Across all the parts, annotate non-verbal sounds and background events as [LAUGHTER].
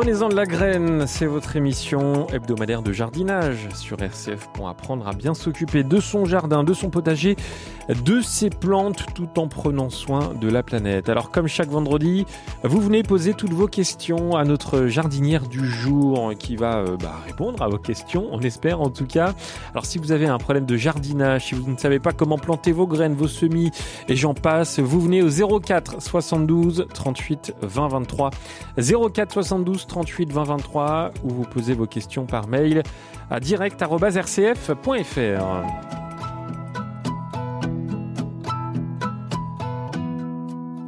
Prenez-en de la graine, c'est votre émission hebdomadaire de jardinage sur RCF apprendre à bien s'occuper de son jardin, de son potager, de ses plantes tout en prenant soin de la planète. Alors comme chaque vendredi, vous venez poser toutes vos questions à notre jardinière du jour qui va euh, bah, répondre à vos questions, on espère en tout cas. Alors si vous avez un problème de jardinage, si vous ne savez pas comment planter vos graines, vos semis et j'en passe, vous venez au 04 72 38 20 23 04 72 38 20 23 où vous posez vos questions par mail à direct.rcf.fr.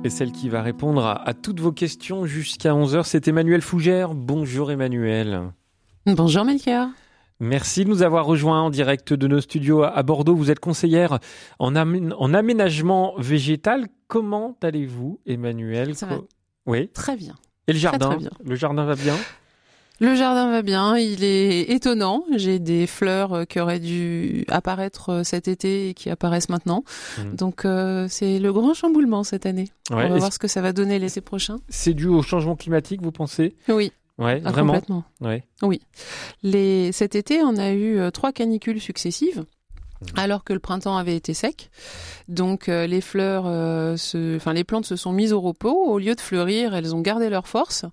Et celle qui va répondre à, à toutes vos questions jusqu'à 11h, c'est Emmanuel Fougère. Bonjour Emmanuel. Bonjour Melchior. Merci de nous avoir rejoints en direct de nos studios à Bordeaux. Vous êtes conseillère en, amé- en aménagement végétal. Comment allez-vous, Emmanuel? Ça va. Oui. Très bien. Et le jardin très. Le jardin va bien Le jardin va bien, il est étonnant. J'ai des fleurs euh, qui auraient dû apparaître euh, cet été et qui apparaissent maintenant. Mhm. Donc euh, c'est le grand chamboulement cette année. Ouais. On va voir ce que ça va donner l'été prochain. C'est dû au changement climatique, vous pensez? Oui, Ouais, ah, vraiment? complètement. Ouais. Les... Cet été, on a eu trois canicules successives. Alors que le printemps avait été sec, donc euh, les fleurs, euh, se... enfin les plantes se sont mises au repos. Au lieu de fleurir, elles ont gardé leur force.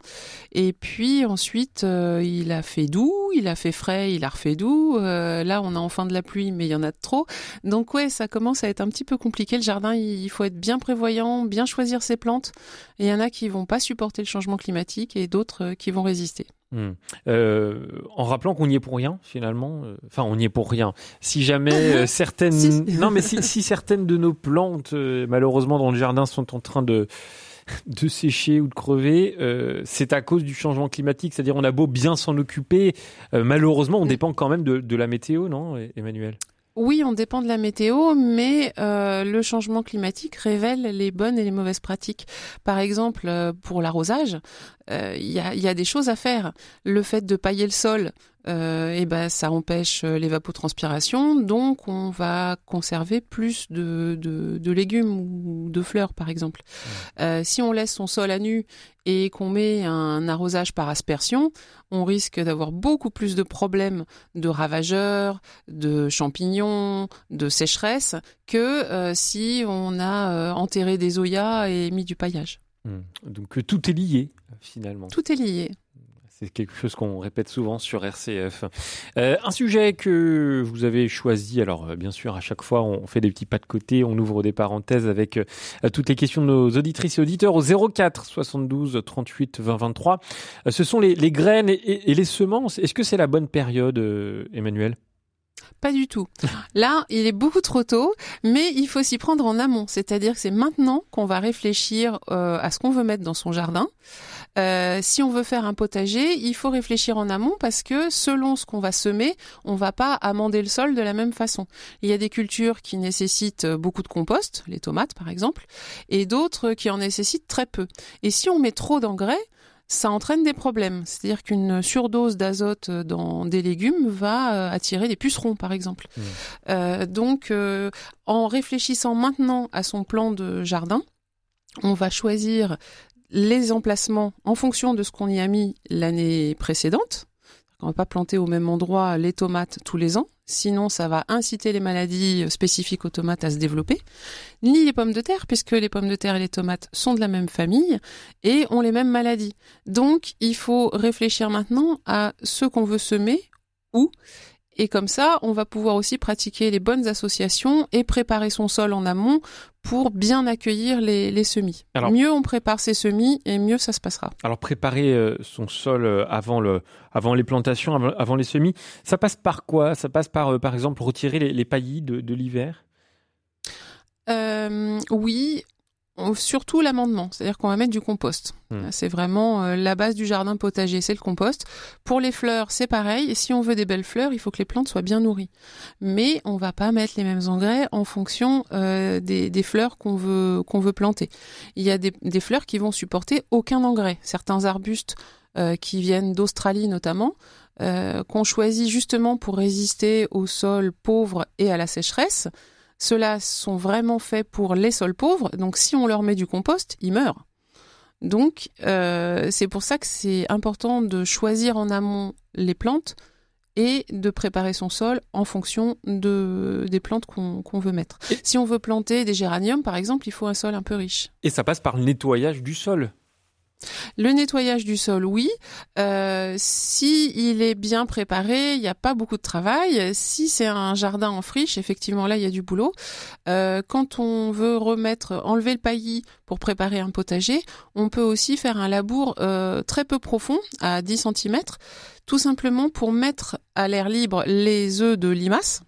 Et puis ensuite, euh, il a fait doux, il a fait frais, il a refait doux. Euh, là, on a enfin de la pluie, mais il y en a de trop. Donc ouais, ça commence à être un petit peu compliqué. Le jardin, il faut être bien prévoyant, bien choisir ses plantes. Il y en a qui vont pas supporter le changement climatique et d'autres qui vont résister. Hmm. Euh, en rappelant qu'on n'y est pour rien finalement, euh, enfin on n'y est pour rien. Si jamais euh, [LAUGHS] certaines, Si. non mais si, si certaines de nos plantes euh, malheureusement dans le jardin sont en train de de sécher ou de crever, euh, c'est à cause du changement climatique. C'est-à-dire on a beau bien s'en occuper, malheureusement on Mm. dépend quand même de, de la météo, non, Emmanuel? Oui, on dépend de la météo, mais euh, le changement climatique révèle les bonnes et les mauvaises pratiques. Par exemple, euh, pour l'arrosage, euh, il y, a, il y a des choses à faire. Le fait de pailler le sol, euh, eh ben, ça empêche euh, l'évapotranspiration, donc on va conserver plus de, de, de légumes ou de fleurs, par exemple. Euh, si on laisse son sol à nu et qu'on met un arrosage par aspersion, on risque d'avoir beaucoup plus de problèmes de ravageurs, de champignons, de sécheresse, que euh, si on a enterré des oyas et mis du paillage. Hmm. Donc tout est lié finalement. Tout est lié. C'est quelque chose qu'on répète souvent sur RCF. Euh, un sujet que vous avez choisi, alors euh, bien sûr à chaque fois on fait des petits pas de côté, on ouvre des parenthèses avec euh, toutes les questions de nos auditrices et auditeurs au 04 72 38 20 23. Euh, ce sont les, les graines et, et- les semences. Est-ce que c'est la bonne période, euh, Emmanuel? Pas du tout. Là, il est beaucoup trop tôt, mais il faut s'y prendre en amont. C'est-à-dire que c'est maintenant qu'on va réfléchir à ce qu'on veut mettre dans son jardin. Euh, si on veut faire un potager, il faut réfléchir en amont parce que selon ce qu'on va semer, on va pas amender le sol de la même façon. Il y a des cultures qui nécessitent euh, beaucoup de compost, les tomates par exemple, et d'autres qui en nécessitent très peu. Et si on met trop d'engrais, ça entraîne des problèmes. C'est-à-dire qu'une surdose d'azote dans des légumes va euh, attirer des pucerons, par exemple. Mmh. Euh, donc, euh, en réfléchissant maintenant à son plan de jardin, on va choisir les emplacements en fonction de ce qu'on y a mis l'année précédente. On va pas planter au même endroit les tomates tous les ans, sinon ça va inciter les maladies spécifiques aux tomates à se développer. Ni les pommes de terre, puisque les pommes de terre et les tomates sont de la même famille et ont les mêmes maladies. Donc il faut réfléchir maintenant à ce qu'on veut semer, où, et comme ça on va pouvoir aussi pratiquer les bonnes associations et préparer son sol en amont pour bien accueillir les, les semis. Alors- mieux on prépare ses semis et mieux ça se passera. Alors préparer euh, son sol euh, avant le, avant les plantations, avant, avant les semis, ça passe par quoi? Ça passe par, euh, par exemple, retirer les, les paillis de, de l'hiver? Euh, oui, surtout l'amendement, c'est-à-dire qu'on va mettre du compost. Hmm. C'est vraiment euh, la base du jardin potager, c'est le compost. Pour les fleurs, c'est pareil. Et si on veut des belles fleurs, il faut que les plantes soient bien nourries. Mais on va pas mettre les mêmes engrais en fonction euh, des, des fleurs qu'on veut qu'on veut planter. Il y a des, des fleurs qui vont supporter aucun engrais. Certains arbustes qui viennent d'Australie notamment, qu'on choisit justement pour résister aux sols pauvres et à la sécheresse. Ceux-là sont vraiment faits pour les sols pauvres, donc si on leur met du compost, ils meurent. Donc c'est pour ça que c'est important de choisir en amont les plantes et de préparer son sol en fonction de, des plantes qu'on veut mettre. si on veut planter des géraniums, par exemple, il faut un sol un peu riche. Et ça passe par le nettoyage du sol le nettoyage du sol, oui. Euh, si il est bien préparé, il n'y a pas beaucoup de travail. Si c'est un jardin en friche, effectivement, là, il y a du boulot. Euh, quand on veut remettre, enlever le paillis pour préparer un potager, on peut aussi faire un labour euh, très peu profond, à 10 cm, tout simplement pour mettre à l'air libre les œufs de limaces.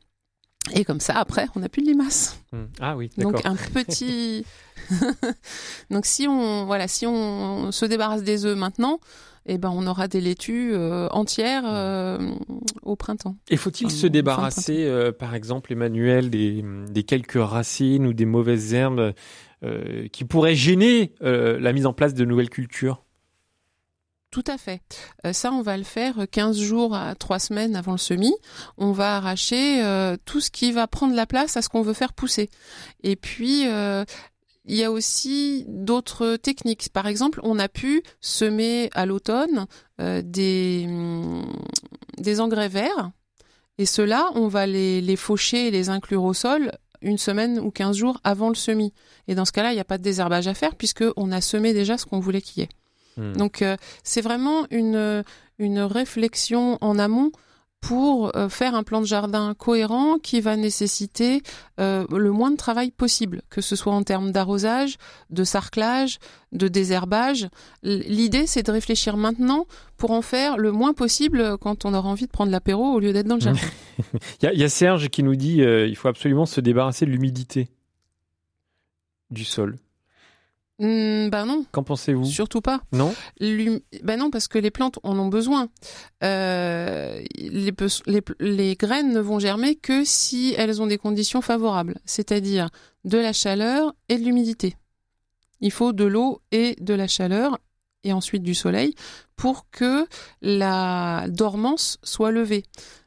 Et comme ça, après, on n'a plus de limaces. Hmm. Ah oui, d'accord. Donc un petit [LAUGHS] Donc si on voilà, si on se débarrasse des œufs maintenant, eh ben on aura des laitues euh, entières euh, au printemps. Et faut-il se débarrasser, euh, par exemple, Emmanuel, des, des, quelques racines ou des mauvaises herbes qui pourraient gêner la mise en place de nouvelles cultures? Tout à fait. ça, on va le faire 15 jours à 3 semaines avant le semis. On va arracher tout ce qui va prendre la place à ce qu'on veut faire pousser. Et puis, il y a aussi d'autres techniques. Par exemple, on a pu semer à l'automne euh, des, engrais verts. Et ceux-là, on va les, les faucher et les inclure au sol une semaine ou quinze jours avant le semis. Et dans ce cas-là, il n'y a pas de désherbage à faire puisqu'on a semé déjà ce qu'on voulait qu'il y ait. Hmm. Donc, euh, c'est vraiment une, une réflexion en amont pour euh, faire un plan de jardin cohérent qui va nécessiter euh, le moins de travail possible, que ce soit en termes d'arrosage, de sarclage, de désherbage. L'idée, c'est de réfléchir maintenant pour en faire le moins possible quand on aura envie de prendre l'apéro au lieu d'être dans le jardin. [LAUGHS] Il y, a Serge qui nous dit euh, il faut absolument se débarrasser de l'humidité du sol. Ben non. Qu'en pensez-vous? Surtout pas. Non? Ben non, parce que les plantes en ont besoin. Euh, les, les, graines ne vont germer que si elles ont des conditions favorables, c'est-à-dire de la chaleur et de l'humidité. Il faut de l'eau et de la chaleur et ensuite du soleil pour que la dormance soit levée.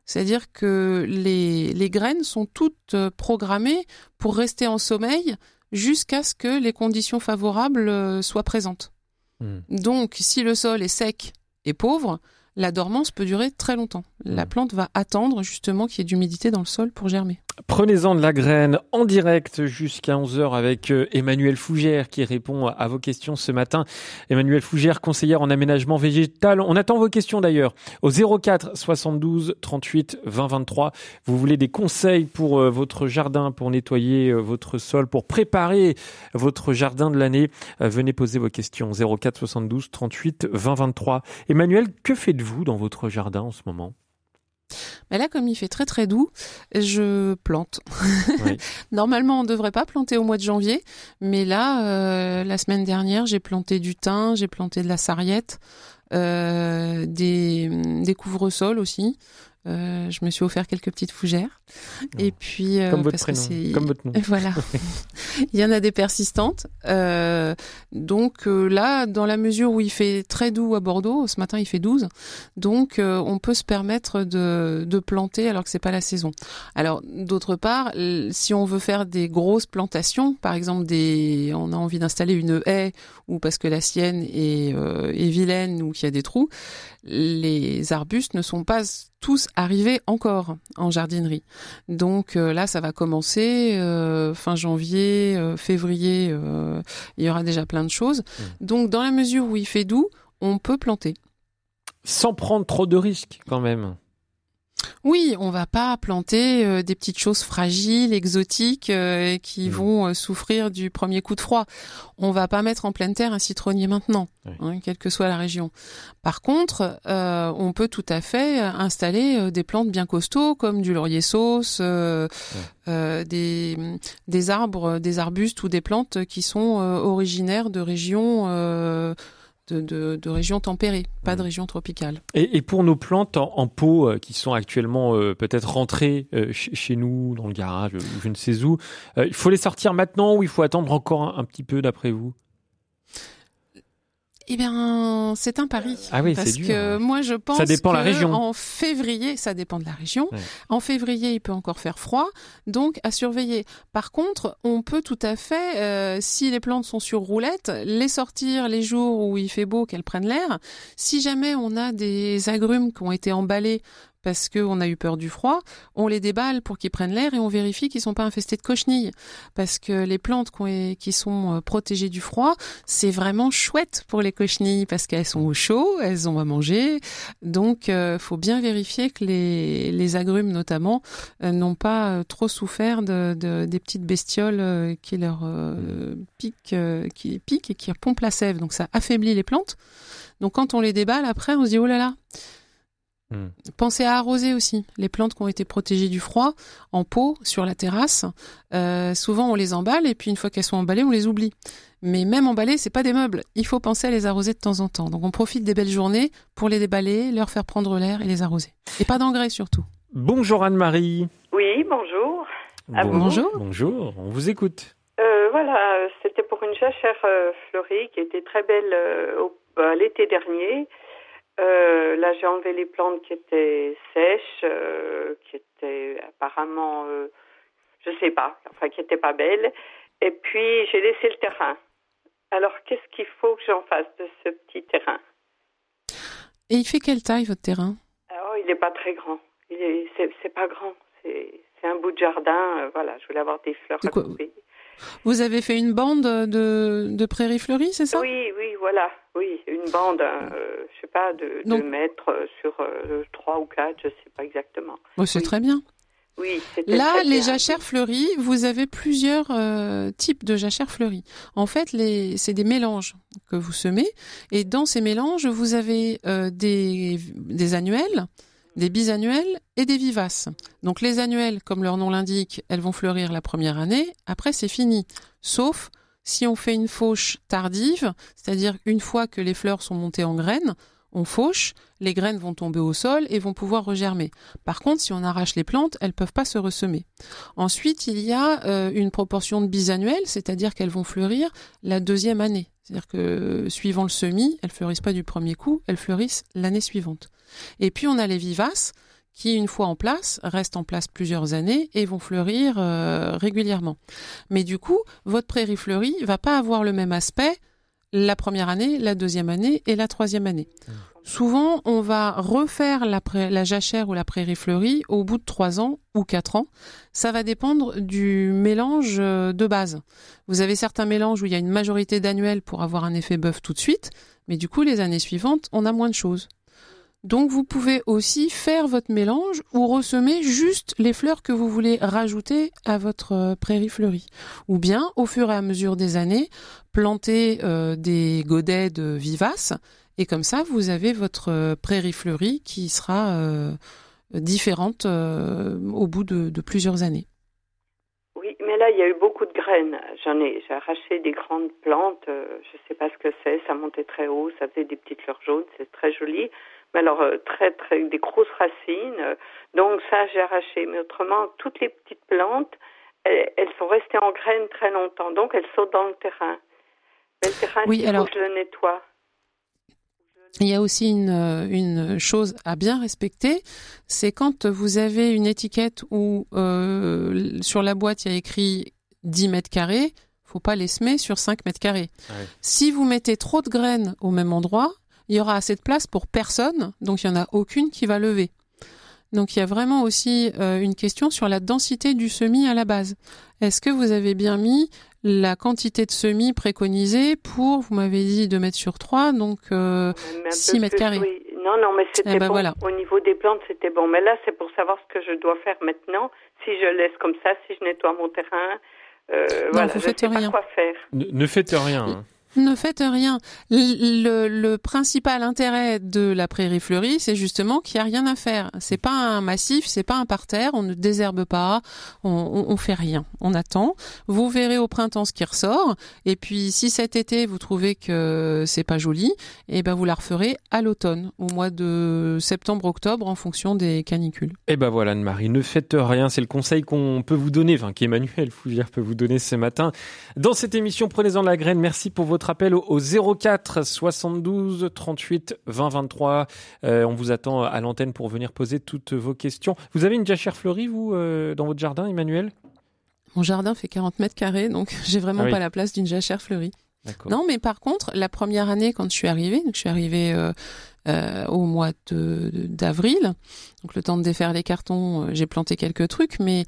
C'est-à-dire que les, les graines sont toutes programmées pour rester en sommeil jusqu'à ce que les conditions favorables euh, soient présentes. Hmm. Donc, si le sol est sec et pauvre, la dormance peut durer très longtemps. La hmm. plante va attendre justement qu'il y ait d'humidité dans le sol pour germer. Prenez-en de la graine en direct jusqu'à 11h avec euh, Emmanuel Fougère qui répond à vos questions ce matin. Emmanuel Fougère, conseillère en aménagement végétal. On attend vos questions d'ailleurs au 04 72 38 20 23. Vous voulez des conseils pour euh, votre jardin, pour nettoyer euh, votre sol, pour préparer votre jardin de l'année? Venez poser vos questions 04 72 38 20 23. Emmanuel, que faites-vous dans votre jardin en ce moment? Mais là, comme il fait très très doux, je plante. [LAUGHS] Normalement, on ne devrait pas planter au mois de janvier, mais là, euh, la semaine dernière, j'ai planté du thym, j'ai planté de la sarriette, euh, des, des couvre-sols aussi. Euh, je me suis offert quelques petites fougères. Et puis, euh, comme votre prénom, comme votre nom. [LAUGHS] Voilà. [LAUGHS] il y en a des persistantes. Euh, donc euh, là, dans la mesure où il fait très doux à Bordeaux, ce matin il fait 12, donc euh, on peut se permettre de, de planter alors que c'est pas la saison. Alors d'autre part, si on veut faire des grosses plantations, par exemple des, on a envie d'installer une haie ou parce que la sienne est, est vilaine ou qu'il y a des trous, les arbustes ne sont pas tous arrivés encore en jardinerie. Donc euh, là, ça va commencer euh, fin janvier, euh, février. il y aura déjà plein de choses. Mmh. Donc dans la mesure où il fait doux, on peut planter. Sans prendre trop de risques quand même. Oui, on va pas planter euh, des petites choses fragiles, exotiques, euh, qui mmh. vont euh, souffrir du premier coup de froid. On va pas mettre en pleine terre un citronnier maintenant, hein, quelle que soit la région. Par contre, on peut tout à fait installer des plantes bien costauds comme du laurier sauce, des, des arbres, des arbustes ou des plantes qui sont originaires de régions de, de, régions tempérées, pas de mmh. régions tropicales. Et, pour nos plantes en, pot euh, qui sont actuellement euh, peut-être rentrées euh, chez nous, dans le garage, je ne sais où, il faut les sortir maintenant ou il faut attendre encore un, petit peu d'après vous? Eh bien, c'est un pari. Ah oui, parce dur. que moi, je pense Ça dépend que la région. en février, ça dépend de la région. Ouais. En février, il peut encore faire froid, donc à surveiller. Par contre, on peut tout à fait, euh, si les plantes sont sur roulette, les sortir les jours où il fait beau, qu'elles prennent l'air. Si jamais on a des agrumes qui ont été emballés parce qu'on a eu peur du froid, on les déballe pour qu'ils prennent l'air et on vérifie qu'ils sont pas infestés de cochenilles. Parce que les plantes qui ont- qui sont euh, protégées du froid, c'est vraiment chouette pour les cochenilles parce qu'elles sont au chaud, elles ont à manger. Donc, euh, faut bien vérifier que les, agrumes notamment euh, n'ont pas trop souffert de, de- des petites bestioles qui leur piquent, qui piquent et qui pompent la sève. Donc, ça affaiblit les plantes. Donc, quand on les déballe, après, on se dit oh là là. Hmm. Pensez à arroser aussi les plantes qui ont été protégées du froid en pot sur la terrasse. Euh, souvent, on les emballe et puis une fois qu'elles sont emballées, on les oublie. Mais même emballées, c'est pas des meubles. Il faut penser à les arroser de temps en temps. Donc, on profite des belles journées pour les déballer, leur faire prendre l'air et les arroser. Et pas d'engrais surtout. Bonjour Anne-Marie. Oui, bonjour. Ah, Bon- bonjour. Bonjour, on vous écoute. Euh, voilà, c'était pour une jachère euh, fleurie qui était très belle euh, euh, l'été dernier. Euh, là, j'ai enlevé les plantes qui étaient sèches, euh, qui étaient apparemment, euh, je sais pas, enfin qui étaient pas belles. Et puis j'ai laissé le terrain. Alors, qu'est-ce qu'il faut que j'en fasse de ce petit terrain? Et il fait quelle taille votre terrain? Oh, il n'est pas très grand. Il est, c'est, c'est pas grand. C'est, c'est un bout de jardin. euh, voilà, je voulais avoir des fleurs à couper. Vous avez fait une bande de, de prairies fleuries, c'est ça? Oui, oui, voilà, oui, une bande, euh, je sais pas, de, mètres euh, sur euh, trois ou quatre, je sais pas exactement. Bon, C'est Oui. très bien. Oui, Là, les jachères fleuries, vous avez plusieurs euh, types de jachères fleuries. En fait, les, c'est des mélanges que vous semez, et dans ces mélanges, vous avez euh, des, des annuels, des bisannuels et des vivaces. Donc les annuels, comme leur nom l'indique, elles vont fleurir la première année. Après, c'est fini, sauf si on fait une fauche tardive, c'est-à-dire une fois que les fleurs sont montées en graines, on fauche, les graines vont tomber au sol et vont pouvoir regermer. Par contre, si on arrache les plantes, elles peuvent pas se ressemer. Ensuite, il y a euh, une proportion de bisannuelles, c'est-à-dire qu'elles vont fleurir la deuxième année. C'est-à-dire que suivant le semis, elles fleurissent pas du premier coup, elles fleurissent l'année suivante. Et puis on a les vivaces qui, une fois en place, restent en place plusieurs années et vont fleurir euh, régulièrement. Mais du coup, votre prairie fleurie va pas avoir le même aspect la première année, la deuxième année et la troisième année. Souvent, on va refaire la, la jachère ou la prairie fleurie au bout de trois ans ou quatre ans. Ça va dépendre du mélange euh, de base. Vous avez certains mélanges où il y a une majorité d'annuels pour avoir un effet bœuf tout de suite, mais du coup, les années suivantes, on a moins de choses. Donc, vous pouvez aussi faire votre mélange ou ressemer juste les fleurs que vous voulez rajouter à votre euh, prairie fleurie. Ou bien, au fur et à mesure des années, planter euh, des godets de vivaces et comme ça, vous avez votre euh, prairie fleurie qui sera différente au bout de, de plusieurs années. Oui, mais là, il y a eu beaucoup de graines. J'en ai, j'ai arraché des grandes plantes. je sais pas ce que c'est. Ça montait très haut. Ça faisait des petites fleurs jaunes. C'est très joli. Mais alors, euh, très, très, des grosses racines. euh, donc ça, j'ai arraché. Mais autrement, toutes les petites plantes, elles, elles sont restées en graines très longtemps. Donc, elles sautent dans le terrain. Mais le terrain, Oui, il faut alors- que je le nettoie. Il y a aussi une, euh, une chose à bien respecter, c'est quand vous avez une étiquette où euh, sur la boîte il y a écrit 10 mètres carrés, faut pas les semer sur 5 mètres carrés. Ouais. Si vous mettez trop de graines au même endroit, il y aura assez de place pour personne, donc il y en a aucune qui va lever. Donc il y a vraiment aussi euh, une question sur la densité du semis à la base. Est-ce que vous avez bien mis la quantité de semis préconisée pour, vous m'avez dit 2 mètres sur 3, donc euh, Même un peu Six mètres plus, carrés? oui. Non, non, mais c'était Eh ben bon. voilà. Au niveau des plantes, c'était bon. Mais là, c'est pour savoir ce que je dois faire maintenant. Si je laisse comme ça, si je nettoie mon terrain, euh, voilà, vous je faites sais rien. pas quoi faire. Ne, ne faites rien. Ne faites rien. Le, principal intérêt de la prairie fleurie, c'est justement qu'il n'y a rien à faire. C'est pas un massif, c'est pas un parterre, on ne désherbe pas, on, on, fait rien. On attend. Vous verrez au printemps ce qui ressort. Et puis, si cet été vous trouvez que c'est pas joli, eh ben vous la referez à l'automne, au mois de septembre-octobre, en fonction des canicules. Eh ben voilà, Anne-Marie, ne faites rien. C'est le conseil qu'on peut vous donner, enfin qu'Emmanuel Fougère peut vous donner ce matin. Dans cette émission, prenez-en la graine. Merci pour votre votre appel au 04 72 38 20 23. on vous attend à l'antenne pour venir poser toutes vos questions. Vous avez une jachère fleurie, vous, euh, dans votre jardin, Emmanuel? Mon jardin fait 40 mètres carrés, donc [LAUGHS] j'ai vraiment ah pas la place d'une jachère fleurie. Non, mais par contre, la première année, quand je suis arrivée, donc je suis arrivée euh, euh, au mois d'avril, donc le temps de défaire les cartons, euh, j'ai planté quelques trucs, mais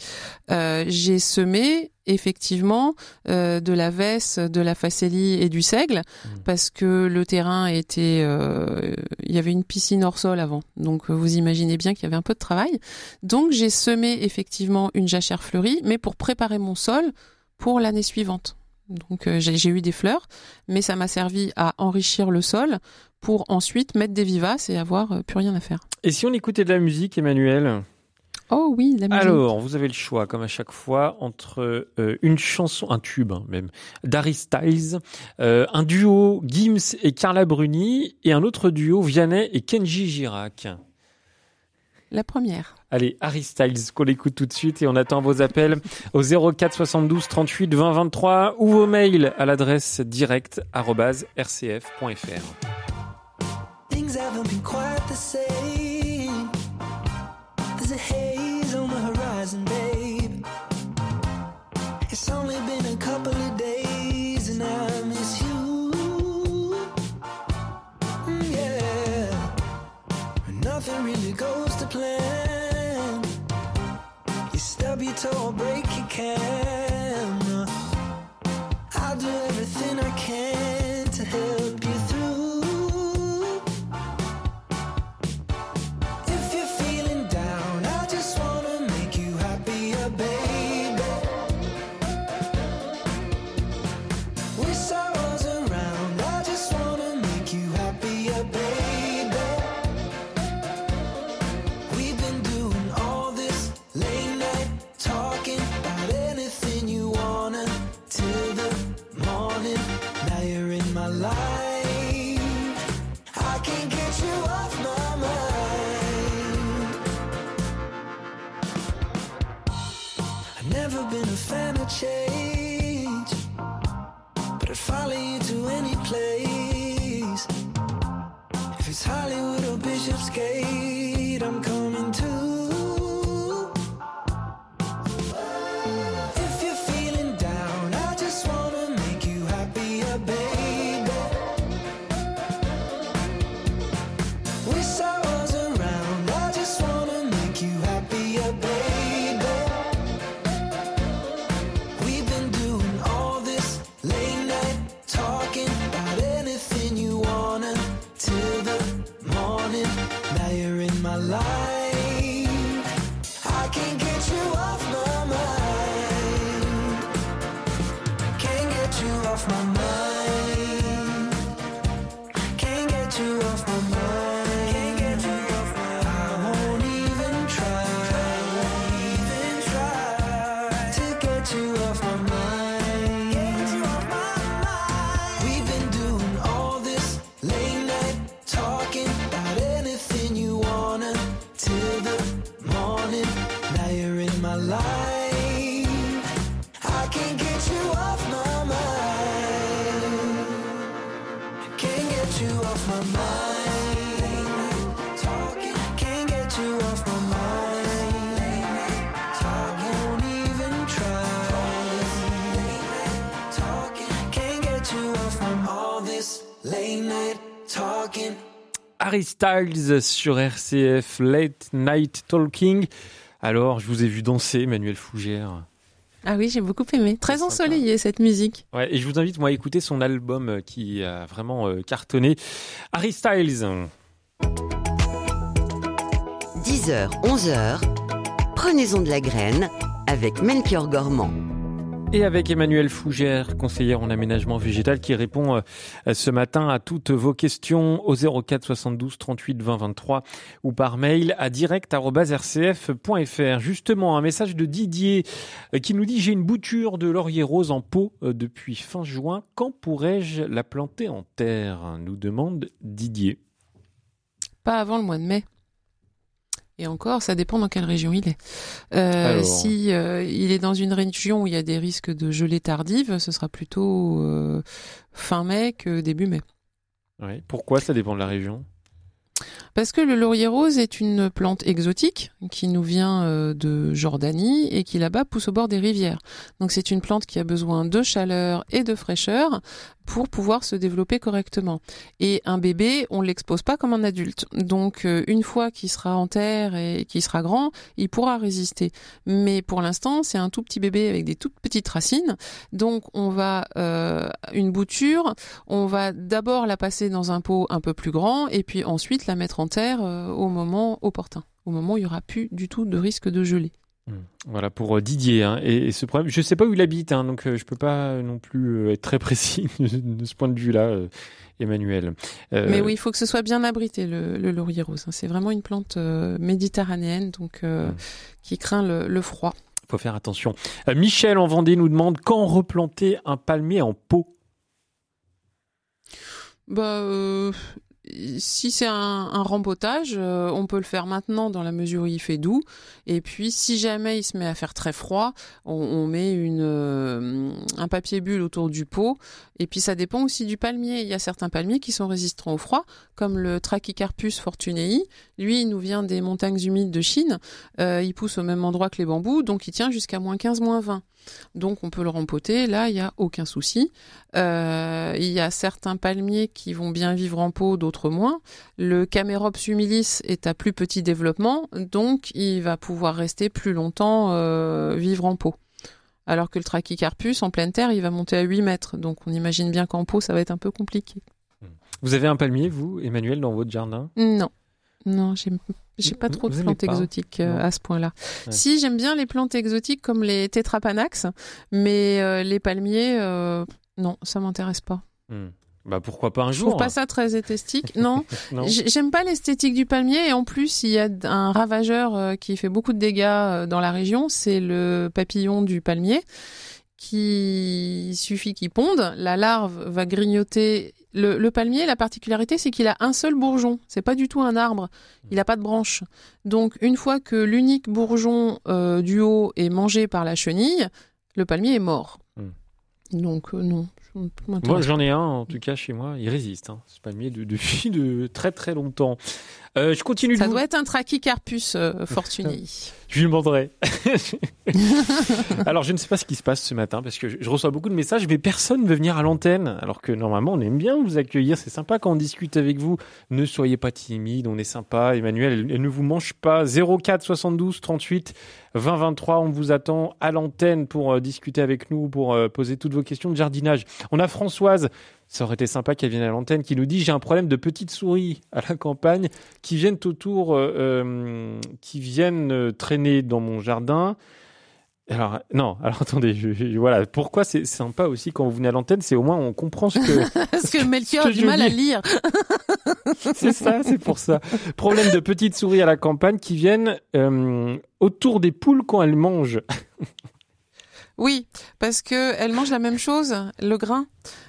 j'ai semé effectivement de la vesse, de la facélie et du seigle, mmh. parce que le terrain était, il y avait une piscine hors sol avant, donc vous imaginez bien qu'il y avait un peu de travail. Donc j'ai semé effectivement une jachère fleurie, mais pour préparer mon sol pour l'année suivante. Donc euh, j'ai eu des fleurs, mais ça m'a servi à enrichir le sol pour ensuite mettre des vivaces et avoir euh, plus rien à faire. Et si on écoutait de la musique, Emmanuel? Oh oui, la musique. Alors, vous avez le choix, comme à chaque fois, entre euh, une chanson, un tube hein, même, d'Harry Styles, un duo Gims et Carla Bruni, et un autre duo Vianney et Kenji Girac. La première. Allez, Harry Styles, qu'on écoute tout de suite et on attend vos appels au 04 72 38 20 23 ou vos mails à l'adresse direct@rcf.fr. Things haven't been quite the same. There's a haze on the horizon, babe. It's only been a couple of days and I miss you. Mm, yeah. Nothing really goes to plan. You stub your toe or break your camera. Styles sur RCF Late Night Talking. Alors, je vous ai vu danser, Emmanuel Fougère. Ah oui, j'ai beaucoup aimé. Très ensoleillé cette musique. Ouais, et je vous invite moi à écouter son album euh, qui a vraiment euh, cartonné. Harry Styles. 10h, 11h, prenez-en de la graine avec Melchior Gormand. Avec Emmanuel Fougère, conseillère en aménagement végétal, qui répond euh, ce matin à toutes vos questions au 04 72 38 20 23 ou par mail à direct.rcf.fr. Justement, un message de Didier euh, qui nous dit j'ai une bouture de laurier rose en pot euh, depuis fin juin. Quand pourrais-je la planter en terre? Nous demande Didier. Pas avant le mois de mai. Et encore, ça dépend dans quelle région il est. Euh, si euh, il est dans une région où il y a des risques de gelée tardive, ce sera plutôt euh, fin mai que début mai. Oui. Pourquoi ça dépend de la région? Parce que le laurier rose est une plante exotique qui nous vient euh, de Jordanie et qui là-bas pousse au bord des rivières. Donc c'est une plante qui a besoin de chaleur et de fraîcheur pour pouvoir se développer correctement. Et un bébé, on l'expose pas comme un adulte. Donc euh, une fois qu'il sera en terre et qu'il sera grand, il pourra résister. Mais pour l'instant, c'est un tout petit bébé avec des toutes petites racines. Donc on va euh, une bouture, on va d'abord la passer dans un pot un peu plus grand et puis ensuite la mettre en euh, au moment opportun, au moment où il n'y aura plus du tout de risque de gelée. Mmh. Voilà pour euh, Didier. Hein. Et, ce problème, je ne sais pas où il habite, hein, donc euh, je ne peux pas non plus être très précis [LAUGHS] de, ce point de vue-là, Emmanuel. Mais oui, il faut que ce soit bien abrité, le, laurier rose. Hein. C'est vraiment une plante méditerranéenne, donc mmh. qui craint le, froid. Il faut faire attention. Michel en Vendée nous demande quand replanter un palmier en pot? Bah, si c'est un, un, rempotage, euh, on peut le faire maintenant dans la mesure où il fait doux. Et puis, si jamais il se met à faire très froid, on, met une, euh, un papier bulle autour du pot. Et puis, ça dépend aussi du palmier. Il y a certains palmiers qui sont résistants au froid, comme le Trachycarpus fortunei. Lui, il nous vient des montagnes humides de Chine. Euh, il pousse au même endroit que les bambous, donc il tient jusqu'à moins 15, moins 20. Donc on peut le rempoter, là il n'y a aucun souci. Euh, il y a certains palmiers qui vont bien vivre en pot, d'autres moins. Le Camerops humilis est à plus petit développement, donc il va pouvoir rester plus longtemps euh, vivre en pot. Alors que le Trachycarpus, en pleine terre, il va monter à 8 mètres. Donc on imagine bien qu'en pot, ça va être un peu compliqué. Vous avez un palmier, vous, Emmanuel, dans votre jardin? Non. Non, j'ai pas trop de plantes exotiques euh, à ce point-là. Si, j'aime bien les plantes exotiques comme les tétrapanax, mais euh, les palmiers, euh, non, ça m'intéresse pas. Hmm. Bah pourquoi pas un jour Je trouve pas ça très esthétique. Non, [LAUGHS] j'aime pas l'esthétique du palmier et en plus il y a un ravageur qui fait beaucoup de dégâts dans la région, c'est le papillon du palmier qui suffit qu'il ponde, la larve va grignoter le, palmier, la particularité, c'est qu'il a un seul bourgeon. C'est pas du tout un arbre. Il n'a pas de branche. Donc, une fois que l'unique bourgeon euh, du haut est mangé par la chenille, le palmier est mort. Hmm. Donc, euh, non. Moi, j'en ai un, en tout cas, chez moi. Il résiste. Hein. Ce palmier depuis de, très très longtemps. Euh, je continue. Ça doit être un Trachycarpus fortuné. [LAUGHS] Je lui demanderai. [LAUGHS] alors, je ne sais pas ce qui se passe ce matin parce que je reçois beaucoup de messages, mais personne ne veut venir à l'antenne. Alors que normalement, on aime bien vous accueillir. C'est sympa quand on discute avec vous. Ne soyez pas timide, on est sympa. Emmanuel, elle, ne vous mange pas. 04 72 38 20 23. On vous attend à l'antenne pour euh, discuter avec nous, pour euh, poser toutes vos questions de jardinage. On a Françoise ça aurait été sympa qu'elle vienne à l'antenne, qui nous dit j'ai un problème de petites souris à la campagne qui viennent autour, euh, euh qui viennent euh, traîner dans mon jardin. Alors non, [LAUGHS] alors attendez, je, voilà. Pourquoi c'est sympa aussi quand vous venez à l'antenne, c'est au moins on comprend ce que. [LAUGHS] Parce que Melchior a du mal à lire. [LAUGHS] c'est ça, c'est pour ça. Problème de petites souris à la campagne qui viennent euh, autour des poules quand elles mangent. Oui, parce que elles mangent la même chose, le grain.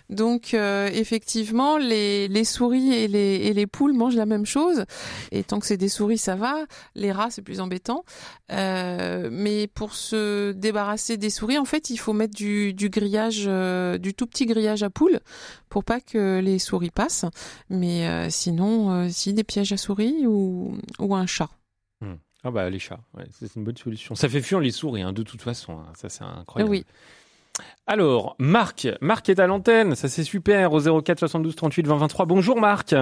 Donc euh, effectivement, les, les souris et les, et les poules mangent la même chose. Et tant que c'est des souris, ça va. Les rats, c'est plus embêtant. Euh, mais pour se débarrasser des souris, en fait, il faut mettre du, du grillage, euh, du tout petit grillage à poules pour pas que les souris passent. Mais sinon, si des pièges à souris ou, ou un chat. Hmm. Ah bah les chats, c'est une bonne solution. Ça fait fuir les souris, hein, de toute façon. Hein. Ça c'est incroyable. Oui. Alors, Marc, Marc est à l'antenne, ça c'est super, au 04 72 38 20 23. Bonjour Marc.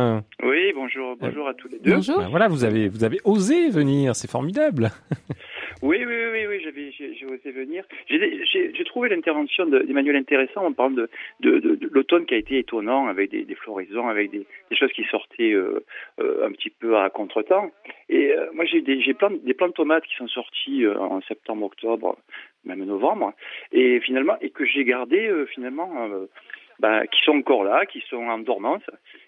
Oui, bonjour, bonjour à tous les deux. Bonjour. Ben voilà, vous avez, vous avez osé venir, c'est formidable. [LAUGHS] Oui, oui, oui, oui, j'avais, j'ai osé venir. J'ai trouvé l'intervention d'Emmanuel intéressante en parlant de, de, de, l'automne qui a été étonnant avec des, des floraisons, avec des, des, choses qui sortaient euh, euh, un petit peu à contretemps. Et euh, moi, j'ai des, plein, des plants de tomates qui sont sortis en septembre, octobre, même novembre, et finalement, et que j'ai gardé finalement. Bah, qui sont encore là, qui sont en dormance.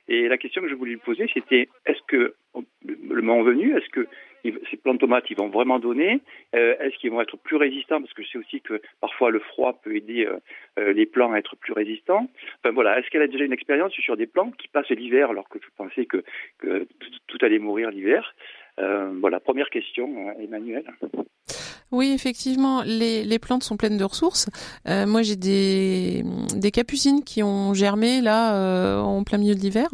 Et la question que je voulais lui poser, c'était est-ce que le moment venu, est-ce que ces plantes tomates, ils vont vraiment donner euh, Est-ce qu'ils vont être plus résistants Parce que je sais aussi que parfois le froid peut aider euh, euh, les plants à être plus résistants. Enfin voilà, est-ce qu'elle a déjà une expérience sur des plants qui passent l'hiver alors que je pensais que tout, allait mourir l'hiver? Voilà, première question, Emmanuel. Oui, effectivement, les, les, plantes sont pleines de ressources. Euh, moi, j'ai des, des capucines qui ont germé là euh, en plein milieu de l'hiver.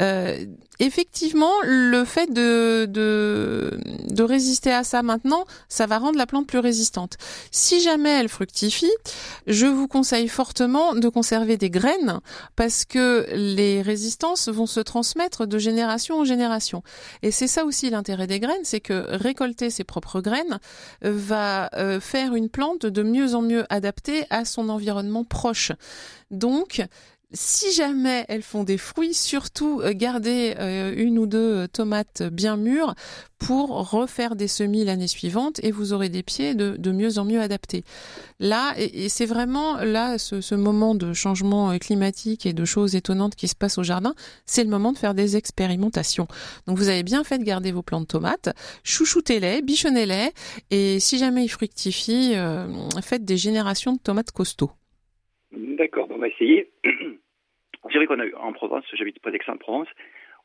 Euh, effectivement, le fait de, de, de résister à ça maintenant, ça va rendre la plante plus résistante. Si jamais elle fructifie, je vous conseille fortement de conserver des graines parce que les résistances vont se transmettre de génération en génération. Et c'est ça aussi l'intérêt des graines, c'est que récolter ses propres graines va euh, faire une plante de mieux en mieux adaptée à son environnement proche. Donc, si jamais elles font des fruits, surtout euh, gardez euh, une ou deux tomates bien mûres pour refaire des semis l'année suivante et vous aurez des pieds de, mieux en mieux adaptés. Là, c'est vraiment là ce, moment de changement climatique et de choses étonnantes qui se passent au jardin, c'est le moment de faire des expérimentations. Donc vous avez bien fait de garder vos plants de tomates, chouchoutez-les, bichonnez-les et si jamais ils fructifient, euh, faites des générations de tomates costauds. D'accord, on va essayer. [CLEARS THROAT] C'est vrai qu'on a eu en Provence, j'habite pas d'Aix-en-Provence,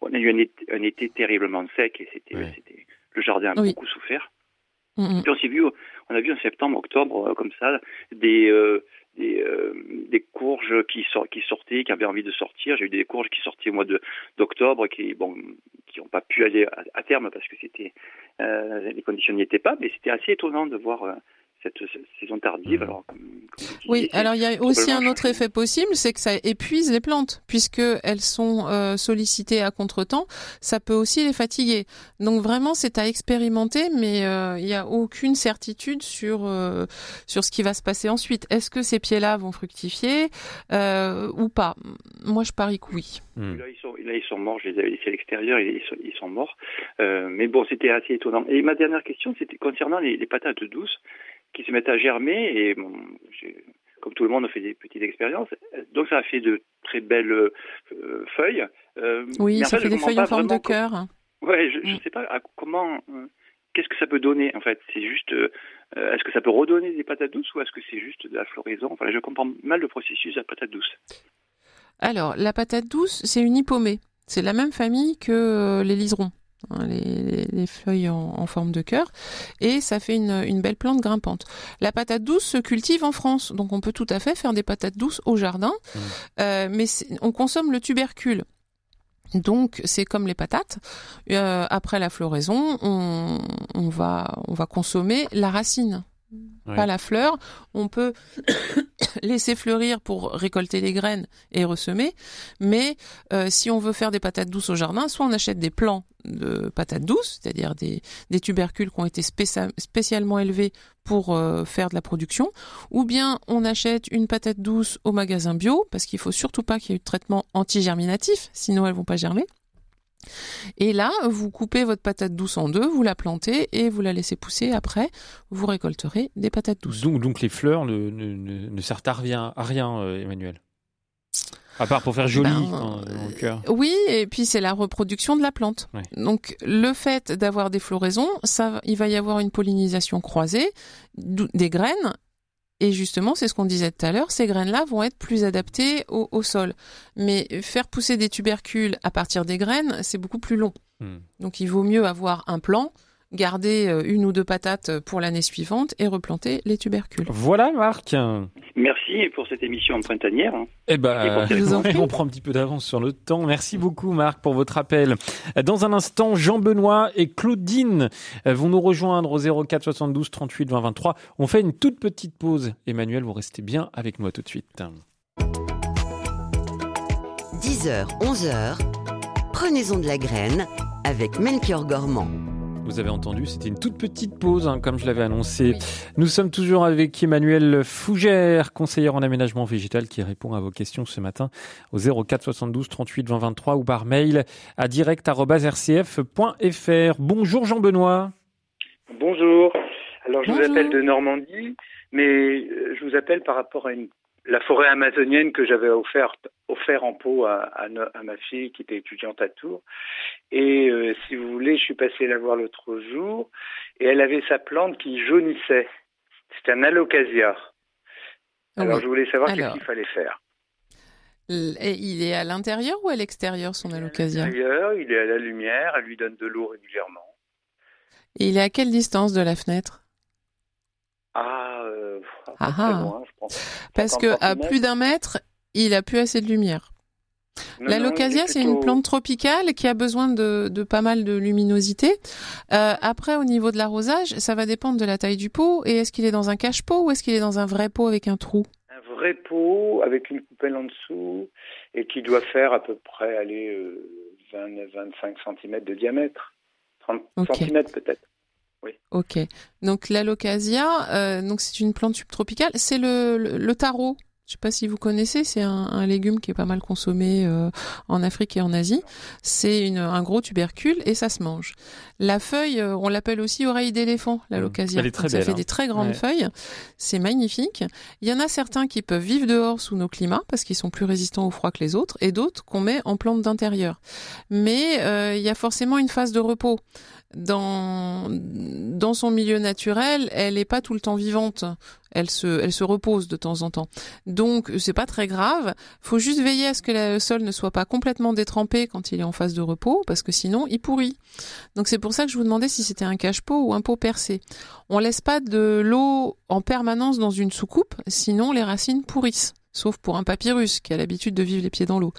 on a eu un été, terriblement sec et c'était, le jardin a beaucoup souffert. Mm, mm. Puis on s'est vu, on a vu en septembre, octobre, euh, comme ça, des, euh, des, euh, des, courges qui, qui sortaient, qui avaient envie de sortir. J'ai eu des courges qui sortaient au mois de, d'octobre, qui bon, qui n'ont pas pu aller à, terme parce que c'était les conditions n'y étaient pas, mais c'était assez étonnant de voir cette saison tardive. Mmh. Alors, oui, alors il y a aussi un autre effet possible, c'est que ça épuise les plantes, puisque elles sont euh, sollicitées à contretemps. Ça peut aussi les fatiguer. Donc vraiment, c'est à expérimenter, mais euh, il n'y a aucune certitude sur euh, sur ce qui va se passer ensuite. Est-ce que ces pieds-là vont fructifier ou pas? Moi, je parie que oui. Mmh. Là, ils sont, là, ils sont morts. Je les avais laissés à l'extérieur. Ils sont, ils sont morts. mais bon, c'était assez étonnant. Et ma dernière question, c'était concernant les, les patates douces qui se mettent à germer et bon, comme tout le monde, on fait des petites expériences. Donc ça a fait de très belles euh, feuilles. Euh, oui, ça fait des feuilles en forme de cœur. Ouais, je ne mm. sais pas comment. Euh, qu'est-ce que ça peut donner en fait? C'est juste. est-ce que ça peut redonner des patates douces ou est-ce que c'est juste de la floraison? Enfin, je comprends mal le processus de la patate douce. Alors, la patate douce, c'est une hypomée. C'est la même famille que les liserons. Hein, les, feuilles en, forme de cœur, et ça fait une, belle plante grimpante. La patate douce se cultive en France, donc on peut tout à fait faire des patates douces au jardin, mmh. euh, mais on consomme le tubercule. Donc c'est comme les patates. Euh, après la floraison, on, va on va consommer la racine pas la fleur. On peut [COUGHS] laisser fleurir pour récolter les graines et ressemer. Mais euh, si on veut faire des patates douces au jardin, soit on achète des plants de patates douces, c'est-à-dire des, tubercules qui ont été spécialement élevés pour euh, faire de la production, ou bien on achète une patate douce au magasin bio, parce qu'il faut surtout pas qu'il y ait eu de traitement anti-germinatif, sinon elles vont pas germer. Et là, vous coupez votre patate douce en deux, vous la plantez et vous la laissez pousser. Après, vous récolterez des patates douces. Donc, donc les fleurs ne, ne, servent à rien, à rien euh, Emmanuel à part pour faire joli ben, cœur. Oui, et puis c'est la reproduction de la plante. Donc le fait d'avoir des floraisons, ça, il va y avoir une pollinisation croisée des graines et justement, c'est ce qu'on disait tout à l'heure, ces graines-là vont être plus adaptées au, sol. Mais faire pousser des tubercules à partir des graines, c'est beaucoup plus long. Hmm. Donc il vaut mieux avoir un plan garder euh, une ou deux patates pour l'année suivante et replanter les tubercules. Voilà Marc. Merci pour cette émission printanière. Eh ben, on prend un petit peu d'avance sur le temps. Merci beaucoup Marc pour votre appel. Dans un instant, Jean-Benoît et Claudine vont nous rejoindre au 04 72 38 20 23. On fait une toute petite pause. Emmanuel, vous restez bien avec moi tout de suite. 10h, 11h, prenez-en de la graine avec Melchior Gormand. Vous avez entendu, c'était une toute petite pause, hein, comme je l'avais annoncé. Nous sommes toujours avec Emmanuel Fougère, conseillère en aménagement végétal, qui répond à vos questions ce matin au 04 72 38 20 23 ou par mail à direct.rcf.fr. Bonjour Jean-Benoît. Bonjour. Alors je vous appelle de Normandie, mais euh, je vous appelle par rapport à une la forêt amazonienne que j'avais offerte offert en pot à, ma fille qui était étudiante à Tours. Et euh, si vous voulez, je suis passé la voir l'autre jour et elle avait sa plante qui jaunissait. C'était un alocasia. Alors je voulais savoir ce qu'il fallait faire. Il est à l'intérieur ou à l'extérieur son alocasia À l'intérieur, il est à la lumière, elle lui donne de l'eau régulièrement. Et il est à quelle distance de la fenêtre? Ah, euh, Ah ah. loin, je pense. Parce 50 que à plus d'un mètre, il a plus assez de lumière. Non, La locasia, c'est une plante tropicale qui a besoin de, de pas mal de luminosité. Euh, après, au niveau de l'arrosage, ça va dépendre de la taille du pot. Et est-ce qu'il est dans un cache-pot ou est-ce qu'il est dans un vrai pot avec un trou? Un vrai pot avec une coupelle en dessous et qui doit faire à peu près aller euh, 20-25 cm de diamètre. 30 Ok. cm peut-être. Ok. Donc l'alocasia, euh, donc c'est une plante subtropicale. C'est le, le, le taro. Je sais pas si vous connaissez, c'est un, un légume qui est pas mal consommé euh, en Afrique et en Asie. C'est un gros tubercule et ça se mange. La feuille, euh, on l'appelle aussi oreille d'éléphant, l'alocasia. Elle est très Donc, ça fait hein. des très grandes Ouais. feuilles. C'est magnifique. Il y en a certains qui peuvent vivre dehors sous nos climats parce qu'ils sont plus résistants au froid que les autres, et d'autres qu'on met en plante d'intérieur. Mais euh, il y a forcément une phase de repos dans son milieu naturel, elle est pas tout le temps vivante. Elle se repose de temps en temps. Donc c'est pas très grave. Faut juste veiller à ce que le sol ne soit pas complètement détrempé quand il est en phase de repos parce que sinon il pourrit. Donc c'est pour ça que je vous demandais si c'était un cache-pot ou un pot percé. On laisse pas de l'eau en permanence dans une soucoupe, sinon les racines pourrissent. Sauf pour un papyrus qui a l'habitude de vivre les pieds dans l'eau.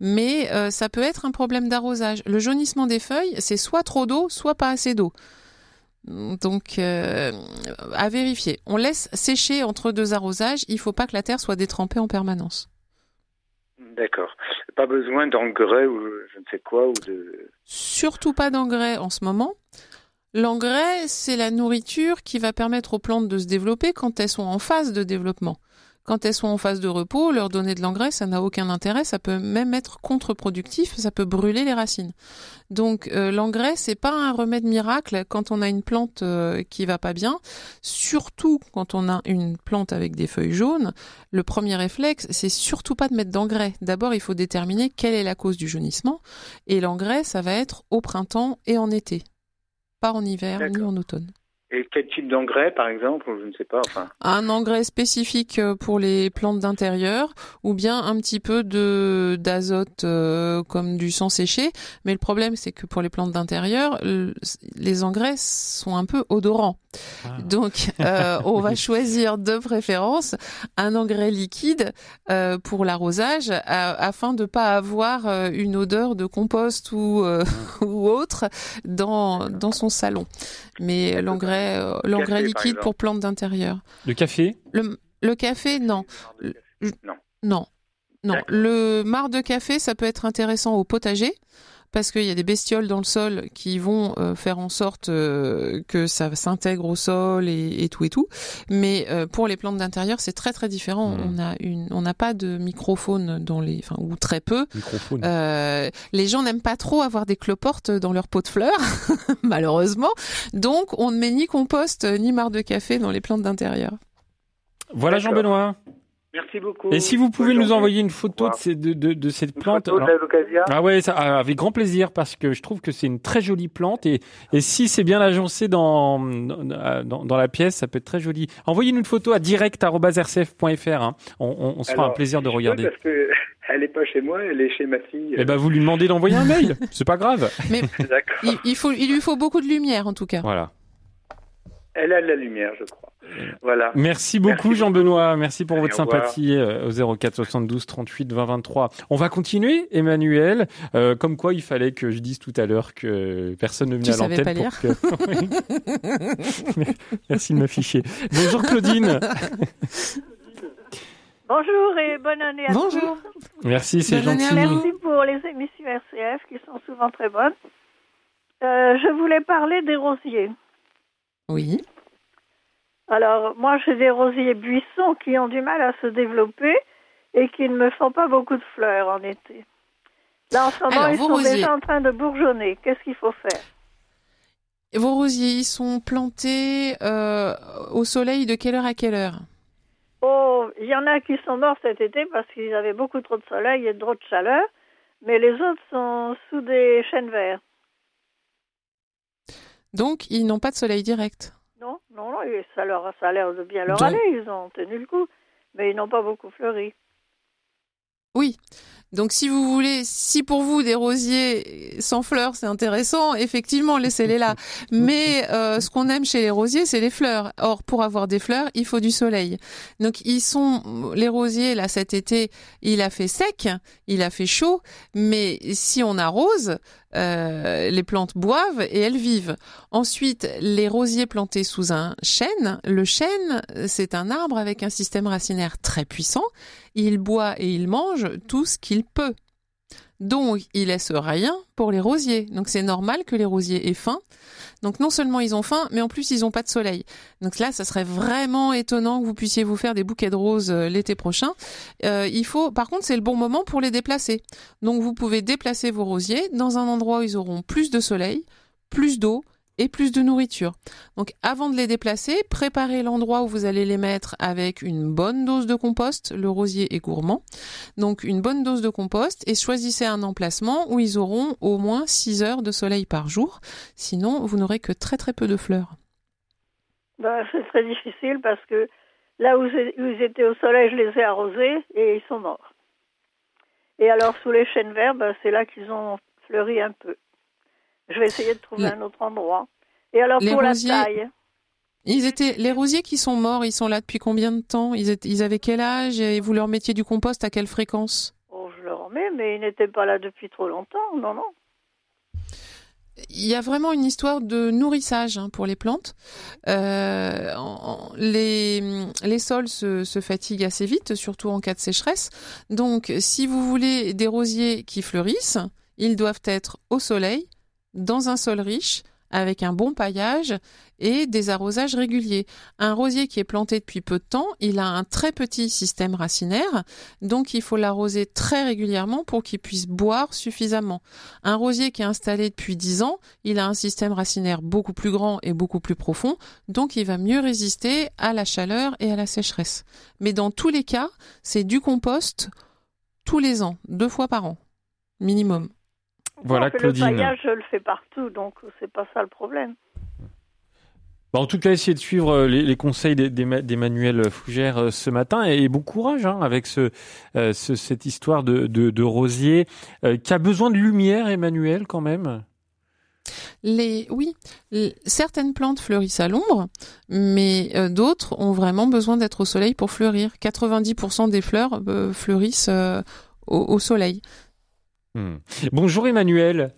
Mais euh, ça peut être un problème d'arrosage. Le jaunissement des feuilles, c'est soit trop d'eau, soit pas assez d'eau. Donc, euh, à vérifier. On laisse sécher entre deux arrosages. Il faut pas que la terre soit détrempée en permanence. D'accord. Pas besoin d'engrais ou je ne sais quoi ou de. Surtout pas d'engrais en ce moment. L'engrais, c'est la nourriture qui va permettre aux plantes de se développer quand elles sont en phase de développement. Quand elles sont en phase de repos, leur donner de l'engrais, ça n'a aucun intérêt, ça peut même être contre-productif, ça peut brûler les racines. Donc euh, l'engrais, c'est pas un remède miracle quand on a une plante euh, qui va pas bien, surtout quand on a une plante avec des feuilles jaunes. Le premier réflexe, c'est surtout pas de mettre d'engrais. D'abord, il faut déterminer quelle est la cause du jaunissement et l'engrais, ça va être au printemps et en été, pas en hiver ni en automne. Et quel type d'engrais, par exemple, je ne sais pas. Un engrais spécifique euh, pour les plantes d'intérieur ou bien un petit peu d'azote euh, comme du sang séché mais le problème c'est que pour les plantes d'intérieur le- les engrais sont un peu odorants Ah. donc euh, [LAUGHS] on va choisir de préférence un engrais liquide euh, pour l'arrosage afin de pas avoir euh, une odeur de compost ou euh, [LAUGHS] ou autre dans dans son salon mais l'engrais l'engrais liquide pour plantes d'intérieur Le café le, le café, non. Le-. Non. Non. Non. Le marc de café, ça peut être intéressant au potager parce qu'il y a des bestioles dans le sol qui vont euh, faire en sorte euh, que ça s'intègre au sol et, et tout et tout. Mais euh, pour les plantes d'intérieur, c'est très très différent. Mhm. On a une, on n'a pas de microfaune dans les, enfin ou très peu. Microphone. Euh, les gens n'aiment pas trop avoir des cloportes dans leur pot de fleurs, [LAUGHS] malheureusement. Donc, on ne met ni compost ni marc de café dans les plantes d'intérieur. voilà. Jean-Benoît. Merci beaucoup. Et si vous pouvez nous envoyer une photo de, ces- de, de, de cette Une plante. photo de alors- locasia Ah ouais, ça, ah, avec grand plaisir parce que je trouve que c'est une très jolie plante et, et si c'est bien agencé dans, dans, dans la pièce, ça peut être très joli. Envoyez-nous une photo à direct.rcf.fr. Hein. On, on, on se fera un plaisir de regarder. Parce que [LAUGHS] elle est pas chez moi, elle est chez ma fille. Eh ben, vous lui demandez d'envoyer un mail. [LAUGHS] C'est pas grave. Il, il faut, il lui faut beaucoup de lumière, en tout cas. Voilà. Elle a de la lumière, je crois. Voilà. Merci beaucoup Merci Jean-Benoît. Merci pour Allez, votre au sympathie euh, au 04 72 38 20 23. On va continuer, Emmanuel. Euh, comme quoi, il fallait que je dise tout à l'heure que personne ne venait Tu à savais l'antenne pas pour que. [LAUGHS] [LAUGHS] Merci de m'afficher. Bonjour Claudine. [LAUGHS] Bonjour et bonne année à Bonjour. Merci, c'est gentil. tous. Merci pour les émissions RCF qui sont souvent très bonnes. Euh, je voulais parler des rosiers. Oui. Alors, moi, j'ai des rosiers buissons qui ont du mal à se développer et qui ne me font pas beaucoup de fleurs en été. Là, en ce moment, Alors, ils sont rosiers. déjà en train de bourgeonner. Qu'est-ce qu'il faut faire? Vos rosiers, ils sont plantés euh, au soleil de quelle heure à quelle heure? Oh, il y en a qui sont morts cet été parce qu'ils avaient beaucoup trop de soleil et trop de chaleur, mais les autres sont sous des chênes verts. Donc, ils n'ont pas de soleil direct. Non, non, non, ça, leur, ça a l'air de bien leur Donc- aller, ils ont tenu le coup, mais ils n'ont pas beaucoup fleuri. Oui. Donc si vous voulez, si pour vous des rosiers sans fleurs c'est intéressant, effectivement laissez-les là. [LAUGHS] Mais euh, ce qu'on aime chez les rosiers c'est les fleurs. Or pour avoir des fleurs il faut du soleil. Donc ils sont les rosiers là cet été il a fait sec, il a fait chaud, mais si on arrose, euh, les plantes boivent et elles vivent. Ensuite, les rosiers plantés sous un chêne. Le chêne, c'est un arbre avec un système racinaire très puissant. Il boit et il mange tout ce qu'il peut. Donc, il laisse rien pour les rosiers. Donc, c'est normal que les rosiers aient faim. Donc, non seulement ils ont faim, mais en plus, ils n'ont pas de soleil. Donc là, ça serait vraiment étonnant que vous puissiez vous faire des bouquets de roses euh, l'été prochain. Euh, il faut, par contre, c'est le bon moment pour les déplacer. Donc, vous pouvez déplacer vos rosiers dans un endroit où ils auront plus de soleil, plus d'eau, et plus de nourriture. Donc avant de les déplacer, préparez l'endroit où vous allez les mettre avec une bonne dose de compost. Le rosier est gourmand. Donc une bonne dose de compost et choisissez un emplacement où ils auront au moins 6 heures de soleil par jour. Sinon, vous n'aurez que très très peu de fleurs. Ben, c'est très difficile parce que là où ils étaient au soleil, je les ai arrosés et ils sont morts. Et alors sous les chênes verts, ben, c'est là qu'ils ont fleuri un peu. Je vais essayer de trouver un autre endroit. Et alors pour la taille ils étaient les rosiers qui sont morts, ils sont là depuis combien de temps? Ils, étaient, ils avaient quel âge et vous leur mettiez du compost à quelle fréquence? Oh, je leur mets, mais ils n'étaient pas là depuis trop longtemps, non, non. Il y a vraiment une histoire de nourrissage hein, pour les plantes. Euh, les, les sols se, se fatiguent assez vite, surtout en cas de sécheresse. Donc, si vous voulez des rosiers qui fleurissent, ils doivent être au soleil, dans un sol riche, avec un bon paillage et des arrosages réguliers. Un rosier qui est planté depuis peu de temps, il a un très petit système racinaire, donc il faut l'arroser très régulièrement pour qu'il puisse boire suffisamment. Un rosier qui est installé depuis 10 ans, il a un système racinaire beaucoup plus grand et beaucoup plus profond, donc il va mieux résister à la chaleur et à la sécheresse. Mais dans tous les cas, c'est du compost tous les ans, deux fois par an, minimum. Voilà, Claudine. Le paillage, je le fais partout, donc c'est pas ça le problème. Bah, en tout cas, essayez de suivre euh, les, conseils d'Emmanuel Fougère euh, ce matin et bon courage hein, avec ce, euh, cette histoire de, de, rosier qui a besoin de lumière, Emmanuel, quand même. Les, oui, certaines plantes fleurissent à l'ombre, mais d'autres ont vraiment besoin d'être au soleil pour fleurir. 90% des fleurs fleurissent au, soleil. Hmm. Bonjour Emmanuel.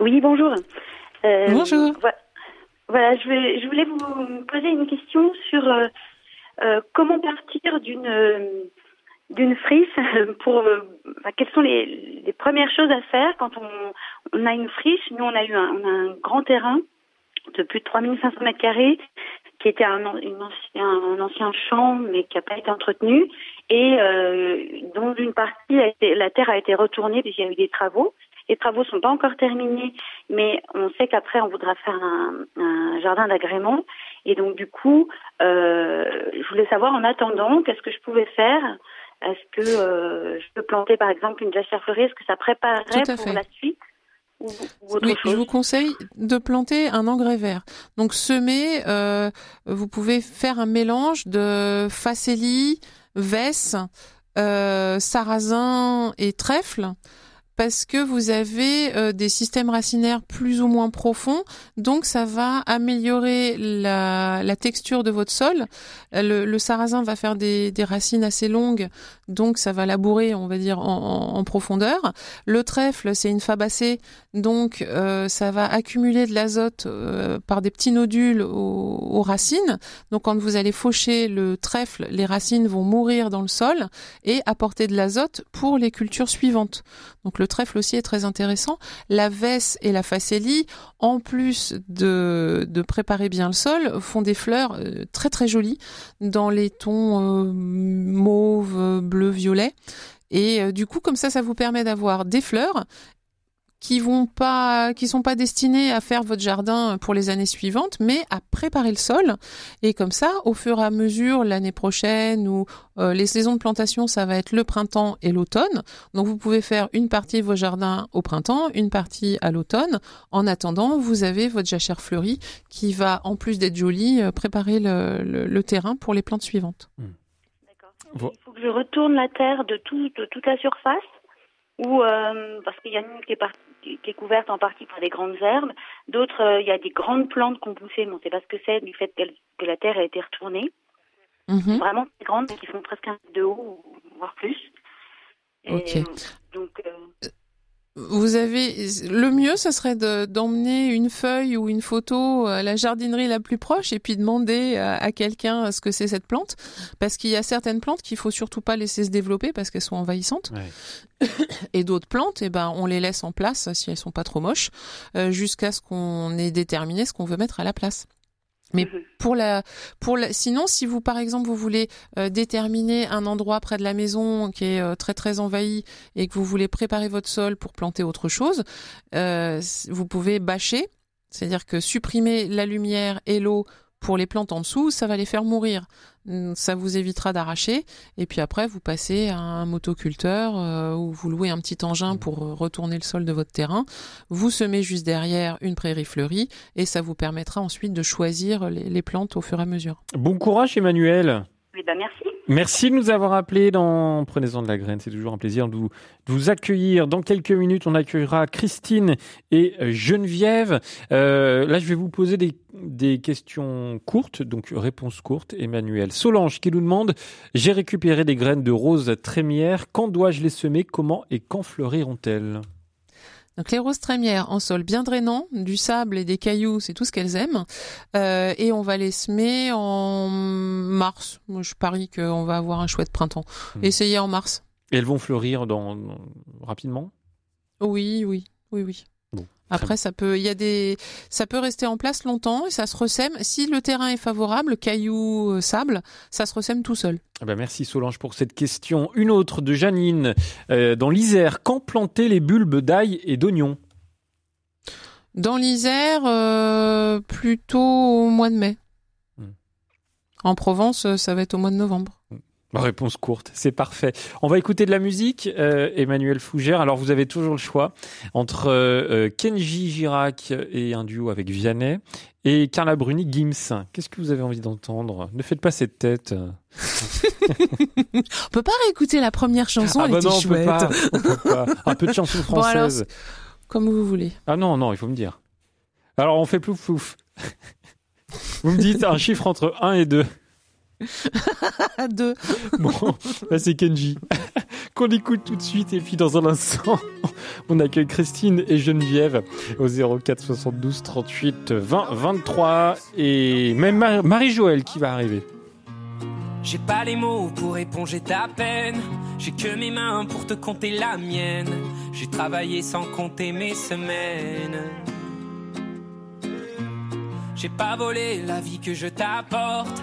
Oui, bonjour. Euh, bonjour. Voilà, je, vais, je, voulais vous poser une question sur euh, euh, comment partir d'une d'une frise [LAUGHS] pour quelles sont les, les, premières choses à faire quand on, on a une friche? Nous, on a eu un, on a un grand terrain de plus de 3500 mètres carrés qui était un, une ancien, un ancien champ mais qui n'a pas été entretenu et euh, dont une partie a été, la terre a été retournée puisqu'il y a eu des travaux. Les travaux sont pas encore terminés, mais on sait qu'après on voudra faire un, un jardin d'agrément et donc du coup, euh, je voulais savoir en attendant qu'est-ce que je pouvais faire? Est-ce que euh, je peux planter par exemple une jachère fleurie Est-ce que ça préparerait pour la suite oui, je vous conseille de planter un engrais vert. Donc semer, euh, vous pouvez faire un mélange de facélie, vesse, euh, sarrasin et trèfle parce que vous avez euh, des systèmes racinaires plus ou moins profonds, donc ça va améliorer la, texture de votre sol. Le, sarrasin va faire des, racines assez longues, donc ça va labourer, on va dire, en, en, profondeur. Le trèfle, c'est une fabacée, donc euh, ça va accumuler de l'azote euh, par des petits nodules aux, aux, racines. Donc quand vous allez faucher le trèfle, les racines vont mourir dans le sol et apporter de l'azote pour les cultures suivantes. Donc le trèfle aussi est très intéressant. La vesse et la facélie, en plus de, préparer bien le sol, font des fleurs euh, très très jolies dans les tons euh, mauve, bleu, violet. Et euh, du coup, comme ça, ça vous permet d'avoir des fleurs qui vont pas, qui sont pas destinés à faire votre jardin pour les années suivantes, mais à préparer le sol. Et comme ça, au fur et à mesure, l'année prochaine ou euh, les saisons de plantation, ça va être le printemps et l'automne. Donc vous pouvez faire une partie de vos jardins au printemps, une partie à l'automne. En attendant, vous avez votre jachère fleurie qui va, en plus d'être jolie, euh, préparer le, le, terrain pour les plantes suivantes. D'accord. Il faut que je retourne la terre de, tout, de toute la surface ou parce qu'il y en a une qui est, qui est, couverte en partie par des grandes herbes, d'autres il y a des grandes plantes qui ont poussé, mais on ne sait pas ce que c'est du fait que la terre a été retournée. Mhm. Vraiment très grandes, qui font presque un mètre de haut, voire plus. ok. Donc vous avez le mieux, ce serait d'emmener une feuille ou une photo à la jardinerie la plus proche et puis demander à, quelqu'un ce que c'est cette plante, parce qu'il y a certaines plantes qu'il faut surtout pas laisser se développer parce qu'elles sont envahissantes, [COUGHS] et d'autres plantes, eh ben on les laisse en place si elles sont pas trop moches, euh, jusqu'à ce qu'on ait déterminé ce qu'on veut mettre à la place. Mais mhm. pour la, pour la, sinon, si vous, par exemple, vous voulez euh, déterminer un endroit près de la maison qui est euh, très très envahi et que vous voulez préparer votre sol pour planter autre chose, euh, vous pouvez bâcher, c'est-à-dire que supprimer la lumière et l'eau pour les plantes en dessous, ça va les faire mourir. Hum, ça vous évitera d'arracher. Et puis après, vous passez à un motoculteur euh, ou vous louez un petit engin pour euh, retourner le sol de votre terrain. Vous semez juste derrière une prairie fleurie et ça vous permettra ensuite de choisir les, plantes au fur et à mesure. Bon courage, Emmanuel. Oui, ben merci. Merci de nous avoir appelés dans Prenez-en de la graine. C'est toujours un plaisir de vous, accueillir. Dans quelques minutes, on accueillera Christine et Geneviève. Euh, là, je vais vous poser des, questions courtes, donc réponses courtes. Emmanuel Solange qui nous demande J'ai récupéré des graines de rose trémière. Quand dois-je les semer? Comment et quand fleuriront-elles? Donc les roses trémières en sol bien drainant, du sable et des cailloux, c'est tout ce qu'elles aiment. Euh, et on va les semer en mars. Moi, je parie qu'on va avoir un chouette printemps. Hmm. Essayez en mars. Et elles vont fleurir dans rapidement? Oui, oui, oui, oui. Après, ça peut, il y a des, ça peut rester en place longtemps et ça se ressème. Si le terrain est favorable, cailloux, euh, sable, ça se ressème tout seul. Eh ben merci Solange pour cette question. Une autre de Janine euh, dans l'Isère. Quand planter les bulbes d'ail et d'oignon Dans l'Isère, euh, plutôt au mois de mai. Hmm. En Provence, ça va être au mois de novembre. Hmm. Réponse courte, c'est parfait. On va écouter de la musique, euh, Emmanuel Fougère. Alors vous avez toujours le choix entre euh, Kenji Girac et un duo avec Vianney et Carla Bruni Gims. Qu'est-ce que vous avez envie d'entendre? Ne faites pas cette tête. [LAUGHS] on peut pas réécouter la première chanson, ah elle bah était chouette. peut pas, [LAUGHS] Un peu de chanson française. comme vous voulez. Ah non, non, il faut me dire. Alors on fait plouf plouf. vous me dites un chiffre entre 1 et 2. [LAUGHS] Deux. Bon, là c'est Kenji. [LAUGHS] Qu'on écoute tout de suite et puis dans un instant, [LAUGHS] on accueille Christine et Geneviève au 04 72 38 20 23 et même Marie-Joëlle qui va arriver. J'ai pas les mots pour éponger ta peine. J'ai que mes mains pour te compter la mienne. J'ai travaillé sans compter mes semaines. J'ai pas volé la vie que je t'apporte.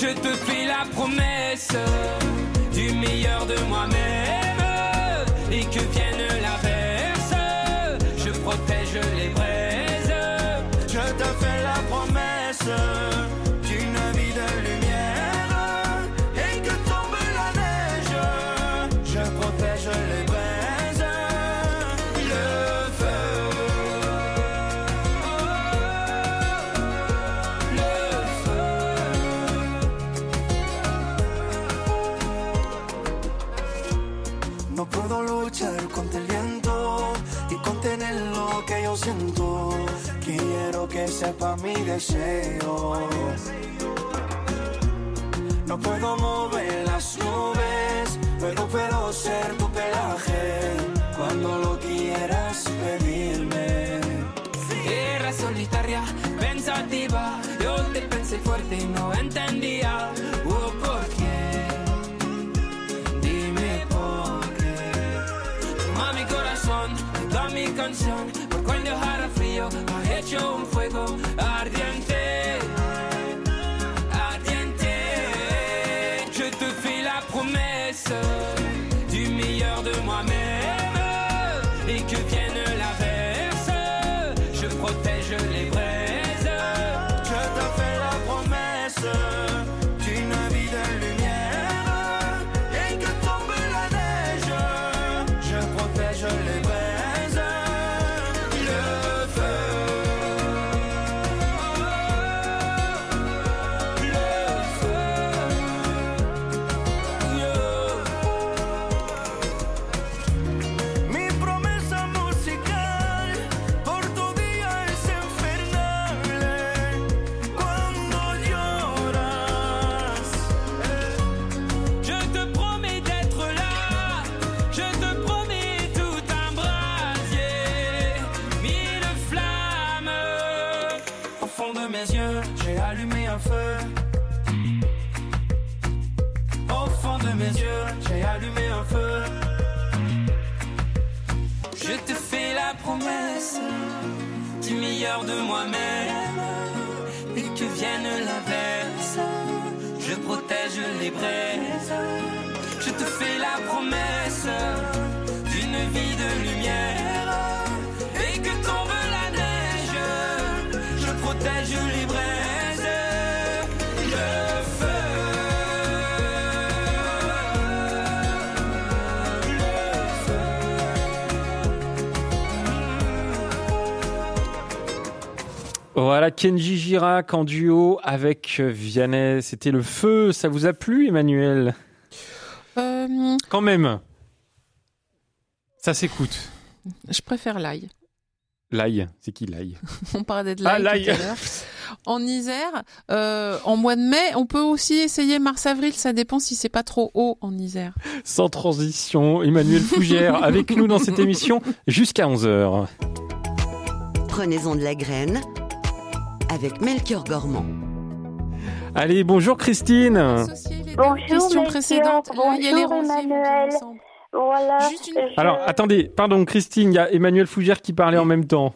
Je te fais la promesse du meilleur de moi-même. Et que hecho un fuego. Ay, fond de mes yeux, j'ai allumé un feu. Au fond de mes yeux, j'ai allumé un feu. Je te fais la promesse du meilleur de moi-même. Et que vienne l'inverse, je protège les braises. Je te fais la promesse d'une vie de lumière. Voilà, Kenji Girac en duo avec euh, Vianney. C'était le feu. Ça vous a plu, Emmanuel? Euh, Quand même. Ça s'écoute. je préfère l'ail. L'ail, c'est qui l'ail? [LAUGHS] On parlait de Ah, l'ail l'ail. tout à l'heure. En Isère, euh, en mois de mai, on peut aussi essayer mars-avril. Ça dépend si c'est pas trop haut en Isère. Sans transition, Emmanuel Fougère [LAUGHS] avec nous dans cette émission jusqu'à 11h. Prenez-en de la graine avec Melchior Gormand. Allez, bonjour Christine. Bonjour, questions Melchior. précédentes. Là, il y a les Bonjour, Emmanuel. Voilà. je- Alors, attendez, pardon Christine, il y a Emmanuel Fougère qui parlait en même temps.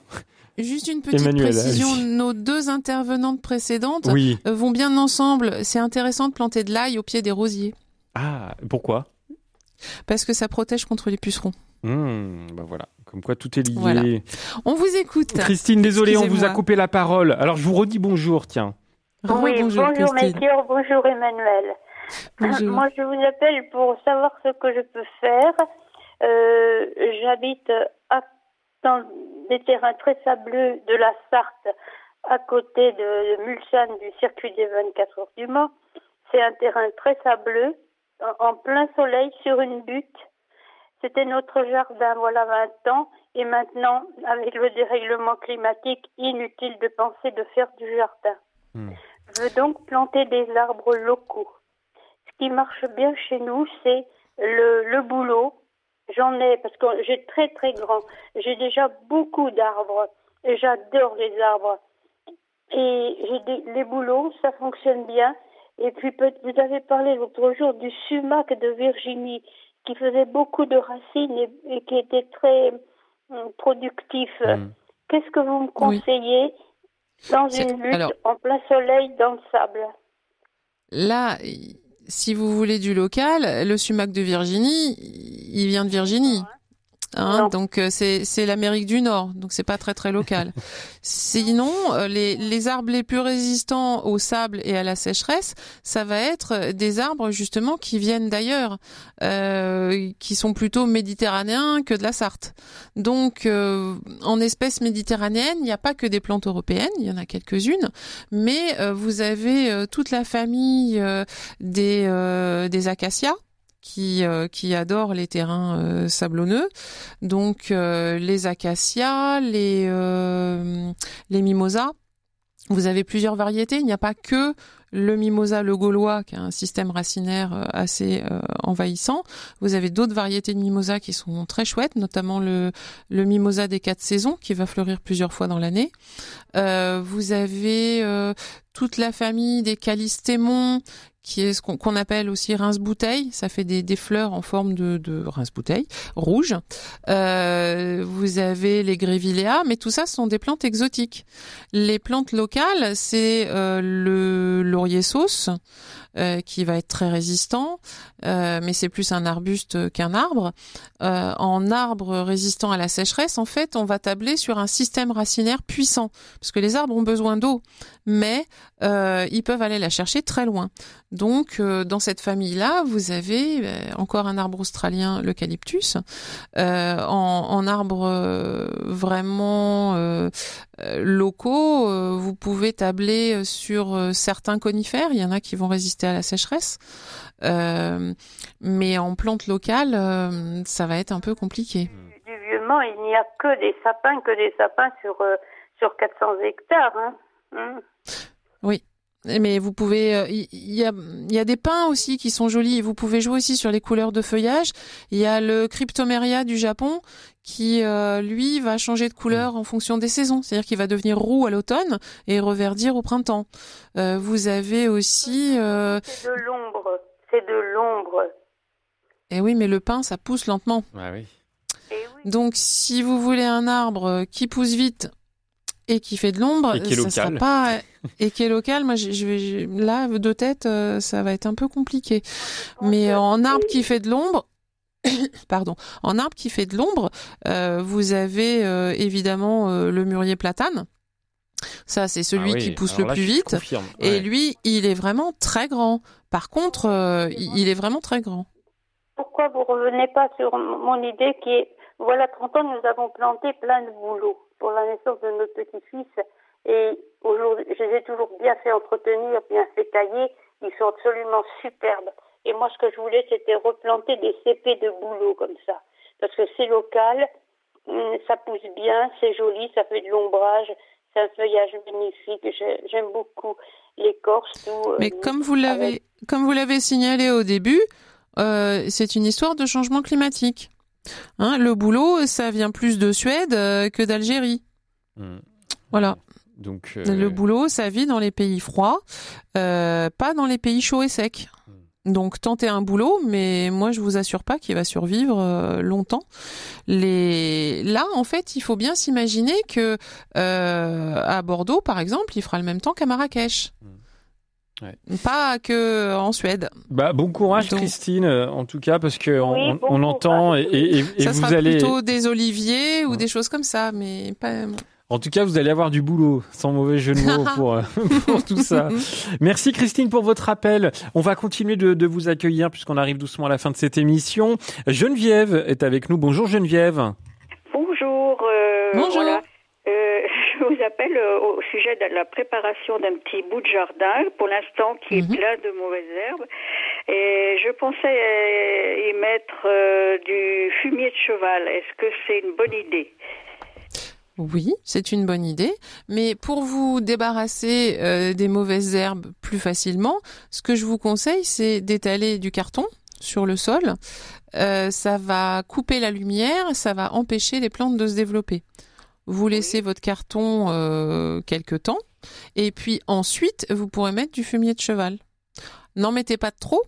Juste une petite Emmanuel, précision, nos deux intervenantes précédentes Oui. euh, vont bien ensemble. C'est intéressant de planter de l'ail au pied des rosiers Ah, pourquoi? Parce que ça protège contre les pucerons. Hmm, bah voilà, comme quoi tout est lié. Voilà. On vous écoute. Christine, désolé, on vous a coupé la parole. Alors je vous redis bonjour, tiens. Oui, bonjour, Christine. Melchior, bonjour Emmanuel. Bonjour. Moi, je vous appelle pour savoir ce que je peux faire. Euh, J'habite à- dans des terrains très sableux de la Sarthe, à côté de, de Mulsanne, du circuit des 24 heures du Mans. C'est un terrain très sableux, en, en plein soleil, sur une butte. C'était notre jardin, voilà 20 ans. Et maintenant, avec le dérèglement climatique, inutile de penser de faire du jardin. Je veux donc planter des arbres locaux. Ce qui marche bien chez nous, c'est le, le boulot. J'en ai, parce que j'ai très très grand. J'ai déjà beaucoup d'arbres. Et j'adore les arbres. Et j'ai les bouleaux, ça fonctionne bien. Et puis, vous avez parlé l'autre jour du sumac de Virginie, qui faisait beaucoup de racines et, et qui était très hum, productif. Qu'est-ce que vous me conseillez dans une lutte alors- en plein soleil dans le sable? Là, si vous voulez du local, le sumac de Virginie, il vient de Virginie. Hein, donc euh, c'est c'est l'Amérique du Nord, donc c'est pas très très local. [LAUGHS] Sinon, euh, les les arbres les plus résistants au sable et à la sécheresse, ça va être des arbres justement qui viennent d'ailleurs, euh, qui sont plutôt méditerranéens que de la Sarthe. Donc euh, en espèces méditerranéennes, il n'y a pas que des plantes européennes, il y en a quelques-unes, mais euh, vous avez euh, toute la famille euh, des euh, des acacias qui, euh, qui adorent les terrains euh, sablonneux. Donc euh, les acacias, les, euh, les mimosas. Vous avez plusieurs variétés. Il n'y a pas que le mimosa, le gaulois, qui a un système racinaire euh, assez euh, envahissant. Vous avez d'autres variétés de mimosa qui sont très chouettes, notamment le, le mimosa des quatre saisons, qui va fleurir plusieurs fois dans l'année. Euh, vous avez euh, toute la famille des calistémons, qui est ce qu'on appelle aussi rince-bouteille. Ça fait des, fleurs en forme de, rince-bouteille rouge. Euh, vous avez les grevillea, mais tout ça sont des plantes exotiques. Les plantes locales, c'est euh, le laurier sauce. Euh, qui va être très résistant, euh, mais c'est plus un arbuste qu'un arbre. Euh, en arbre résistant à la sécheresse, en fait, on va tabler sur un système racinaire puissant, parce que les arbres ont besoin d'eau, mais ils peuvent aller la chercher très loin. Donc, dans cette famille-là, vous avez encore un arbre australien, l'eucalyptus. En, euh, vraiment locaux, euh, vous pouvez tabler sur euh, certains conifères. Il y en a qui vont résister à la sécheresse. Euh, mais en plantes locales, euh, ça va être un peu compliqué. Du vieux Mans, il n'y a que des sapins, que des sapins sur, euh, sur 400 hectares. Hein. Hum. Oui. Mais vous pouvez, euh, il y, a, il y a des pins aussi qui sont jolis. Vous pouvez jouer aussi sur les couleurs de feuillage. Il y a le Cryptomeria du Japon qui, euh, lui, va changer de couleur en fonction des saisons. C'est-à-dire qu'il va devenir roux à l'automne et reverdir au printemps. Euh, vous avez aussi, euh, C'est de l'ombre. C'est de l'ombre. eh oui, mais le pin, ça pousse lentement. Ah oui. Et oui, Donc, si vous voulez un arbre qui pousse vite et qui fait de l'ombre, Et qui est ça sera local. pas [LAUGHS] et qui est local. Moi, je vais là de tête, euh, ça va être un peu compliqué. Mais en arbre qui fait de l'ombre. [COUGHS] Pardon. En arbre qui fait de l'ombre, euh, vous avez euh, évidemment euh, le mûrier platane. Ça, c'est celui Ah oui, qui pousse alors le là, plus vite. confirme, Et ouais. lui, il est vraiment très grand. Par contre, euh, il est vraiment très grand. Pourquoi vous revenez pas sur mon idée qui est, voilà, 30 ans, nous avons planté plein de bouleaux pour la naissance de notre petit-fils. Et aujourd'hui, je les ai toujours bien fait entretenir, bien fait tailler. Ils sont absolument superbes. Et moi, ce que je voulais, c'était replanter des cépées de bouleaux comme ça. Parce que c'est local, hum, ça pousse bien, c'est joli, ça fait de l'ombrage, c'est un feuillage magnifique. J'ai- J'aime beaucoup l'écorce, tout. euh, Mais comme vous l'avez, comme vous l'avez signalé au début, euh, c'est une histoire de changement climatique. Hein, le boulot, ça vient plus de Suède euh, que d'Algérie. Hmm. Voilà. Donc, euh, Le boulot, ça vit dans les pays froids, euh, pas dans les pays chauds et secs. Donc tentez un boulot, mais moi je vous assure pas qu'il va survivre euh, longtemps. Les là en fait, il faut bien s'imaginer que euh, à Bordeaux par exemple, il fera le même temps qu'à Marrakech. Ouais. Pas que en Suède. Bah, bon courage, Christine, euh, en tout cas, parce que on, Oui, bon on entend et, et- et- et ça vous sera allez. plutôt des oliviers ou des choses comme ça, mais pas. En tout cas, vous allez avoir du boulot, sans mauvais jeu de mots [LAUGHS] pour, euh, pour tout ça. Merci Christine pour votre appel. On va continuer de, de vous accueillir puisqu'on arrive doucement à la fin de cette émission. Geneviève est avec nous. Bonjour Geneviève. Bonjour. euh, Bonjour. voilà. Euh, [LAUGHS] je vous appelle au sujet de la préparation d'un petit bout de jardin, pour l'instant qui est plein de mauvaises herbes. Et je pensais y mettre euh, du fumier de cheval. Est-ce que c'est une bonne idée? Oui, c'est une bonne idée. Mais pour vous débarrasser euh, des mauvaises herbes plus facilement, ce que je vous conseille, c'est d'étaler du carton sur le sol. Euh, ça va couper la lumière, ça va empêcher les plantes de se développer. Vous laissez votre carton euh, quelque temps, et puis ensuite, vous pourrez mettre du fumier de cheval. N'en mettez pas trop,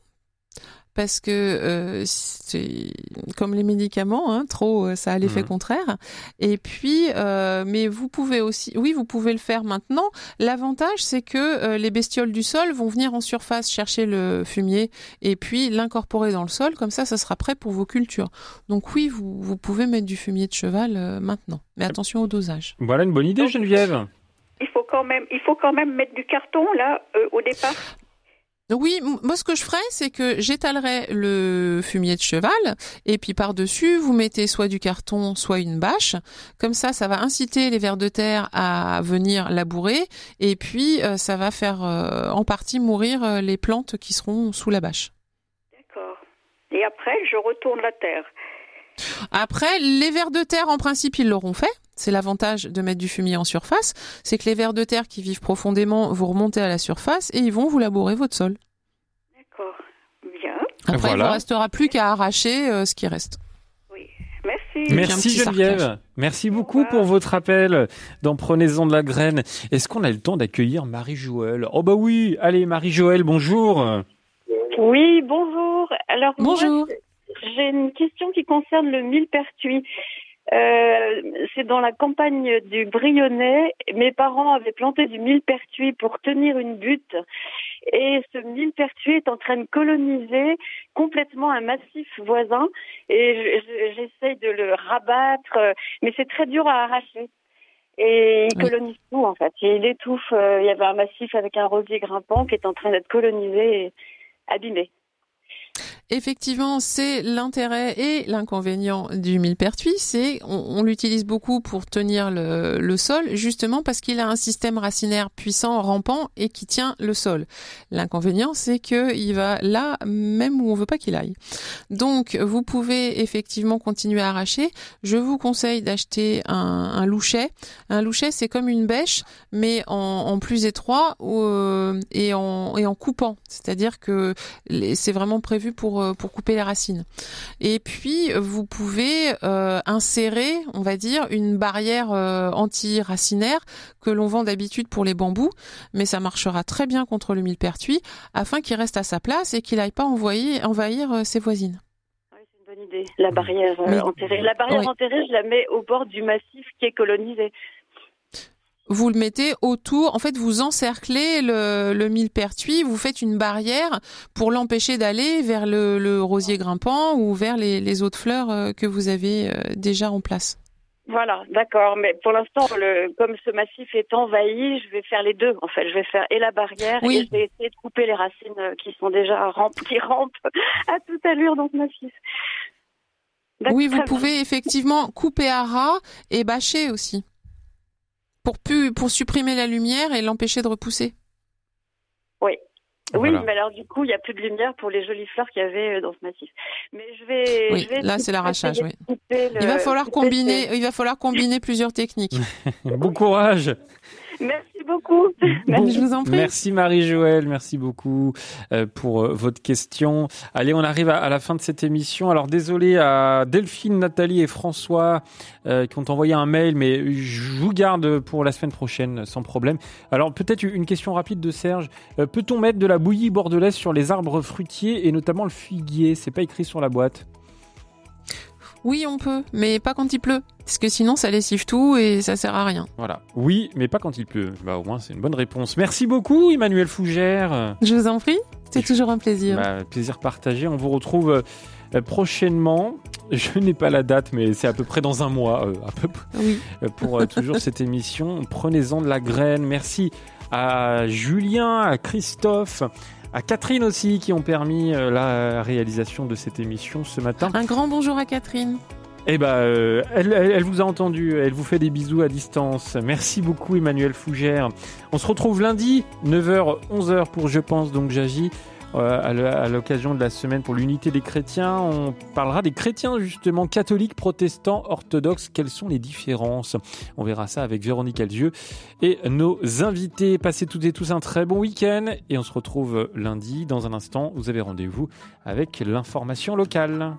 parce que euh, c'est comme les médicaments, hein, trop euh, ça a l'effet Mhm. contraire. Et puis, euh, mais vous pouvez aussi, oui, vous pouvez le faire maintenant. L'avantage, c'est que euh, les bestioles du sol vont venir en surface chercher le fumier et puis l'incorporer dans le sol. Comme ça, ça sera prêt pour vos cultures. Donc oui, vous, vous pouvez mettre du fumier de cheval euh, maintenant, mais attention au dosage. Voilà une bonne idée Geneviève. Il faut quand même, il faut quand même mettre du carton là euh, au départ. Oui, moi ce que je ferais, c'est que j'étalerais le fumier de cheval et puis par-dessus, vous mettez soit du carton, soit une bâche. Comme ça, ça va inciter les vers de terre à venir labourer et puis euh, ça va faire euh, en partie mourir euh, les plantes qui seront sous la bâche. D'accord. Et après, je retourne la terre. Après, les vers de terre, en principe, ils l'auront fait. C'est l'avantage de mettre du fumier en surface, c'est que les vers de terre qui vivent profondément vont remonter à la surface et ils vont vous labourer votre sol. D'accord. Bien. Après, il ne vous restera plus qu'à arracher euh, ce qui reste. Merci. Merci Geneviève. Merci beaucoup pour votre appel dans Prenez-en de la graine. Est-ce qu'on a le temps d'accueillir Marie-Joëlle? Oh bah oui, allez Marie-Joëlle, bonjour. Oui, bonjour. Alors, moi, Bonjour. j'ai une question qui concerne le millepertuis. Euh, c'est dans la campagne du Brionnais. Mes parents avaient planté du millepertuis pour tenir une butte. Et ce millepertuis est en train de coloniser complètement un massif voisin. Et je- je- j'essaye de le rabattre, euh, mais c'est très dur à arracher. Et il colonise tout, en fait. Et il étouffe. euh, Il y avait un massif avec un rosier grimpant qui est en train d'être colonisé et abîmé. Effectivement, c'est l'intérêt et l'inconvénient du millepertuis, c'est on, l'utilise beaucoup pour tenir le, sol, justement parce qu'il a un système racinaire puissant, rampant et qui tient le sol. L'inconvénient, c'est que il va là même où on veut pas qu'il aille. Donc, vous pouvez effectivement continuer à arracher. Je vous conseille d'acheter un, louchet. Un louchet, c'est comme une bêche, mais en, plus étroit euh, et, en, et en coupant. C'est-à-dire que c'est vraiment prévu pour, euh, pour couper les racines. Et puis, vous pouvez euh, insérer, on va dire, une barrière euh, anti-racinaire que l'on vend d'habitude pour les bambous, mais ça marchera très bien contre le millepertuis afin qu'il reste à sa place et qu'il n'aille pas envoyer, envahir euh, ses voisines. C'est une bonne idée, la barrière euh, enterrée. La barrière enterrée, je la mets au bord du massif qui est colonisé. Vous le mettez autour, en fait, vous encerclez le, le millepertuis, vous faites une barrière pour l'empêcher d'aller vers le, rosier grimpant ou vers les, autres fleurs euh, que vous avez euh, déjà en place. Voilà, d'accord. Mais pour l'instant, comme ce massif est envahi, je vais faire les deux. En fait, je vais faire et la barrière et je vais essayer de couper les racines euh, qui sont déjà rampées, qui rampent [LAUGHS] à toute allure dans ce massif. Oui, vous pouvez effectivement couper à ras et bâcher aussi pour pour supprimer la lumière et l'empêcher de repousser. Oui. Oui, mais alors du coup, il n'y a plus de lumière pour les jolies fleurs qu'il y avait euh, dans ce massif. Mais je vais. Oui, là c'est l'arrachage. Oui. il va falloir combiner. Il va falloir combiner plusieurs techniques. [LAUGHS] bon courage. Merci beaucoup. [LAUGHS] je vous en prie. Merci Marie-Joëlle, merci beaucoup euh, pour euh, votre question. Allez, on arrive à, la fin de cette émission. Alors désolé à Delphine, Nathalie et François euh, qui ont envoyé un mail, mais je vous garde pour la semaine prochaine sans problème. Alors peut-être une question rapide de Serge. Peut-on mettre de la bouillie bordelaise sur les arbres fruitiers et notamment le figuier? C'est pas écrit sur la boîte. Oui, on peut, mais pas quand il pleut. Parce que sinon, ça lessive tout et ça sert à rien. Voilà. Oui, mais pas quand il pleut. Bah, au moins, c'est une bonne réponse. Merci beaucoup, Emmanuel Fougère. Je vous en prie. C'est toujours un plaisir. Bah, plaisir partagé. On vous retrouve euh, prochainement. Je n'ai pas la date, mais c'est à peu près dans un mois, euh, à peu oui. Euh, pour toujours cette émission. Prenez-en de la graine. Merci à Julien, à Christophe, à Catherine aussi qui ont permis euh, la réalisation de cette émission ce matin. Un grand bonjour à Catherine. Eh ben, euh, elle, vous a entendu, elle vous fait des bisous à distance. Merci beaucoup Emmanuel Fougère. On se retrouve lundi, 9h, 11h pour Je pense donc j'agis. Euh, à l'occasion de la semaine pour l'unité des chrétiens. On parlera des chrétiens justement catholiques, protestants, orthodoxes. Quelles sont les différences? On verra ça avec Véronique Alzieux et nos invités. Passez toutes et tous un très bon week-end et on se retrouve lundi. Dans un instant, vous avez rendez-vous avec l'information locale.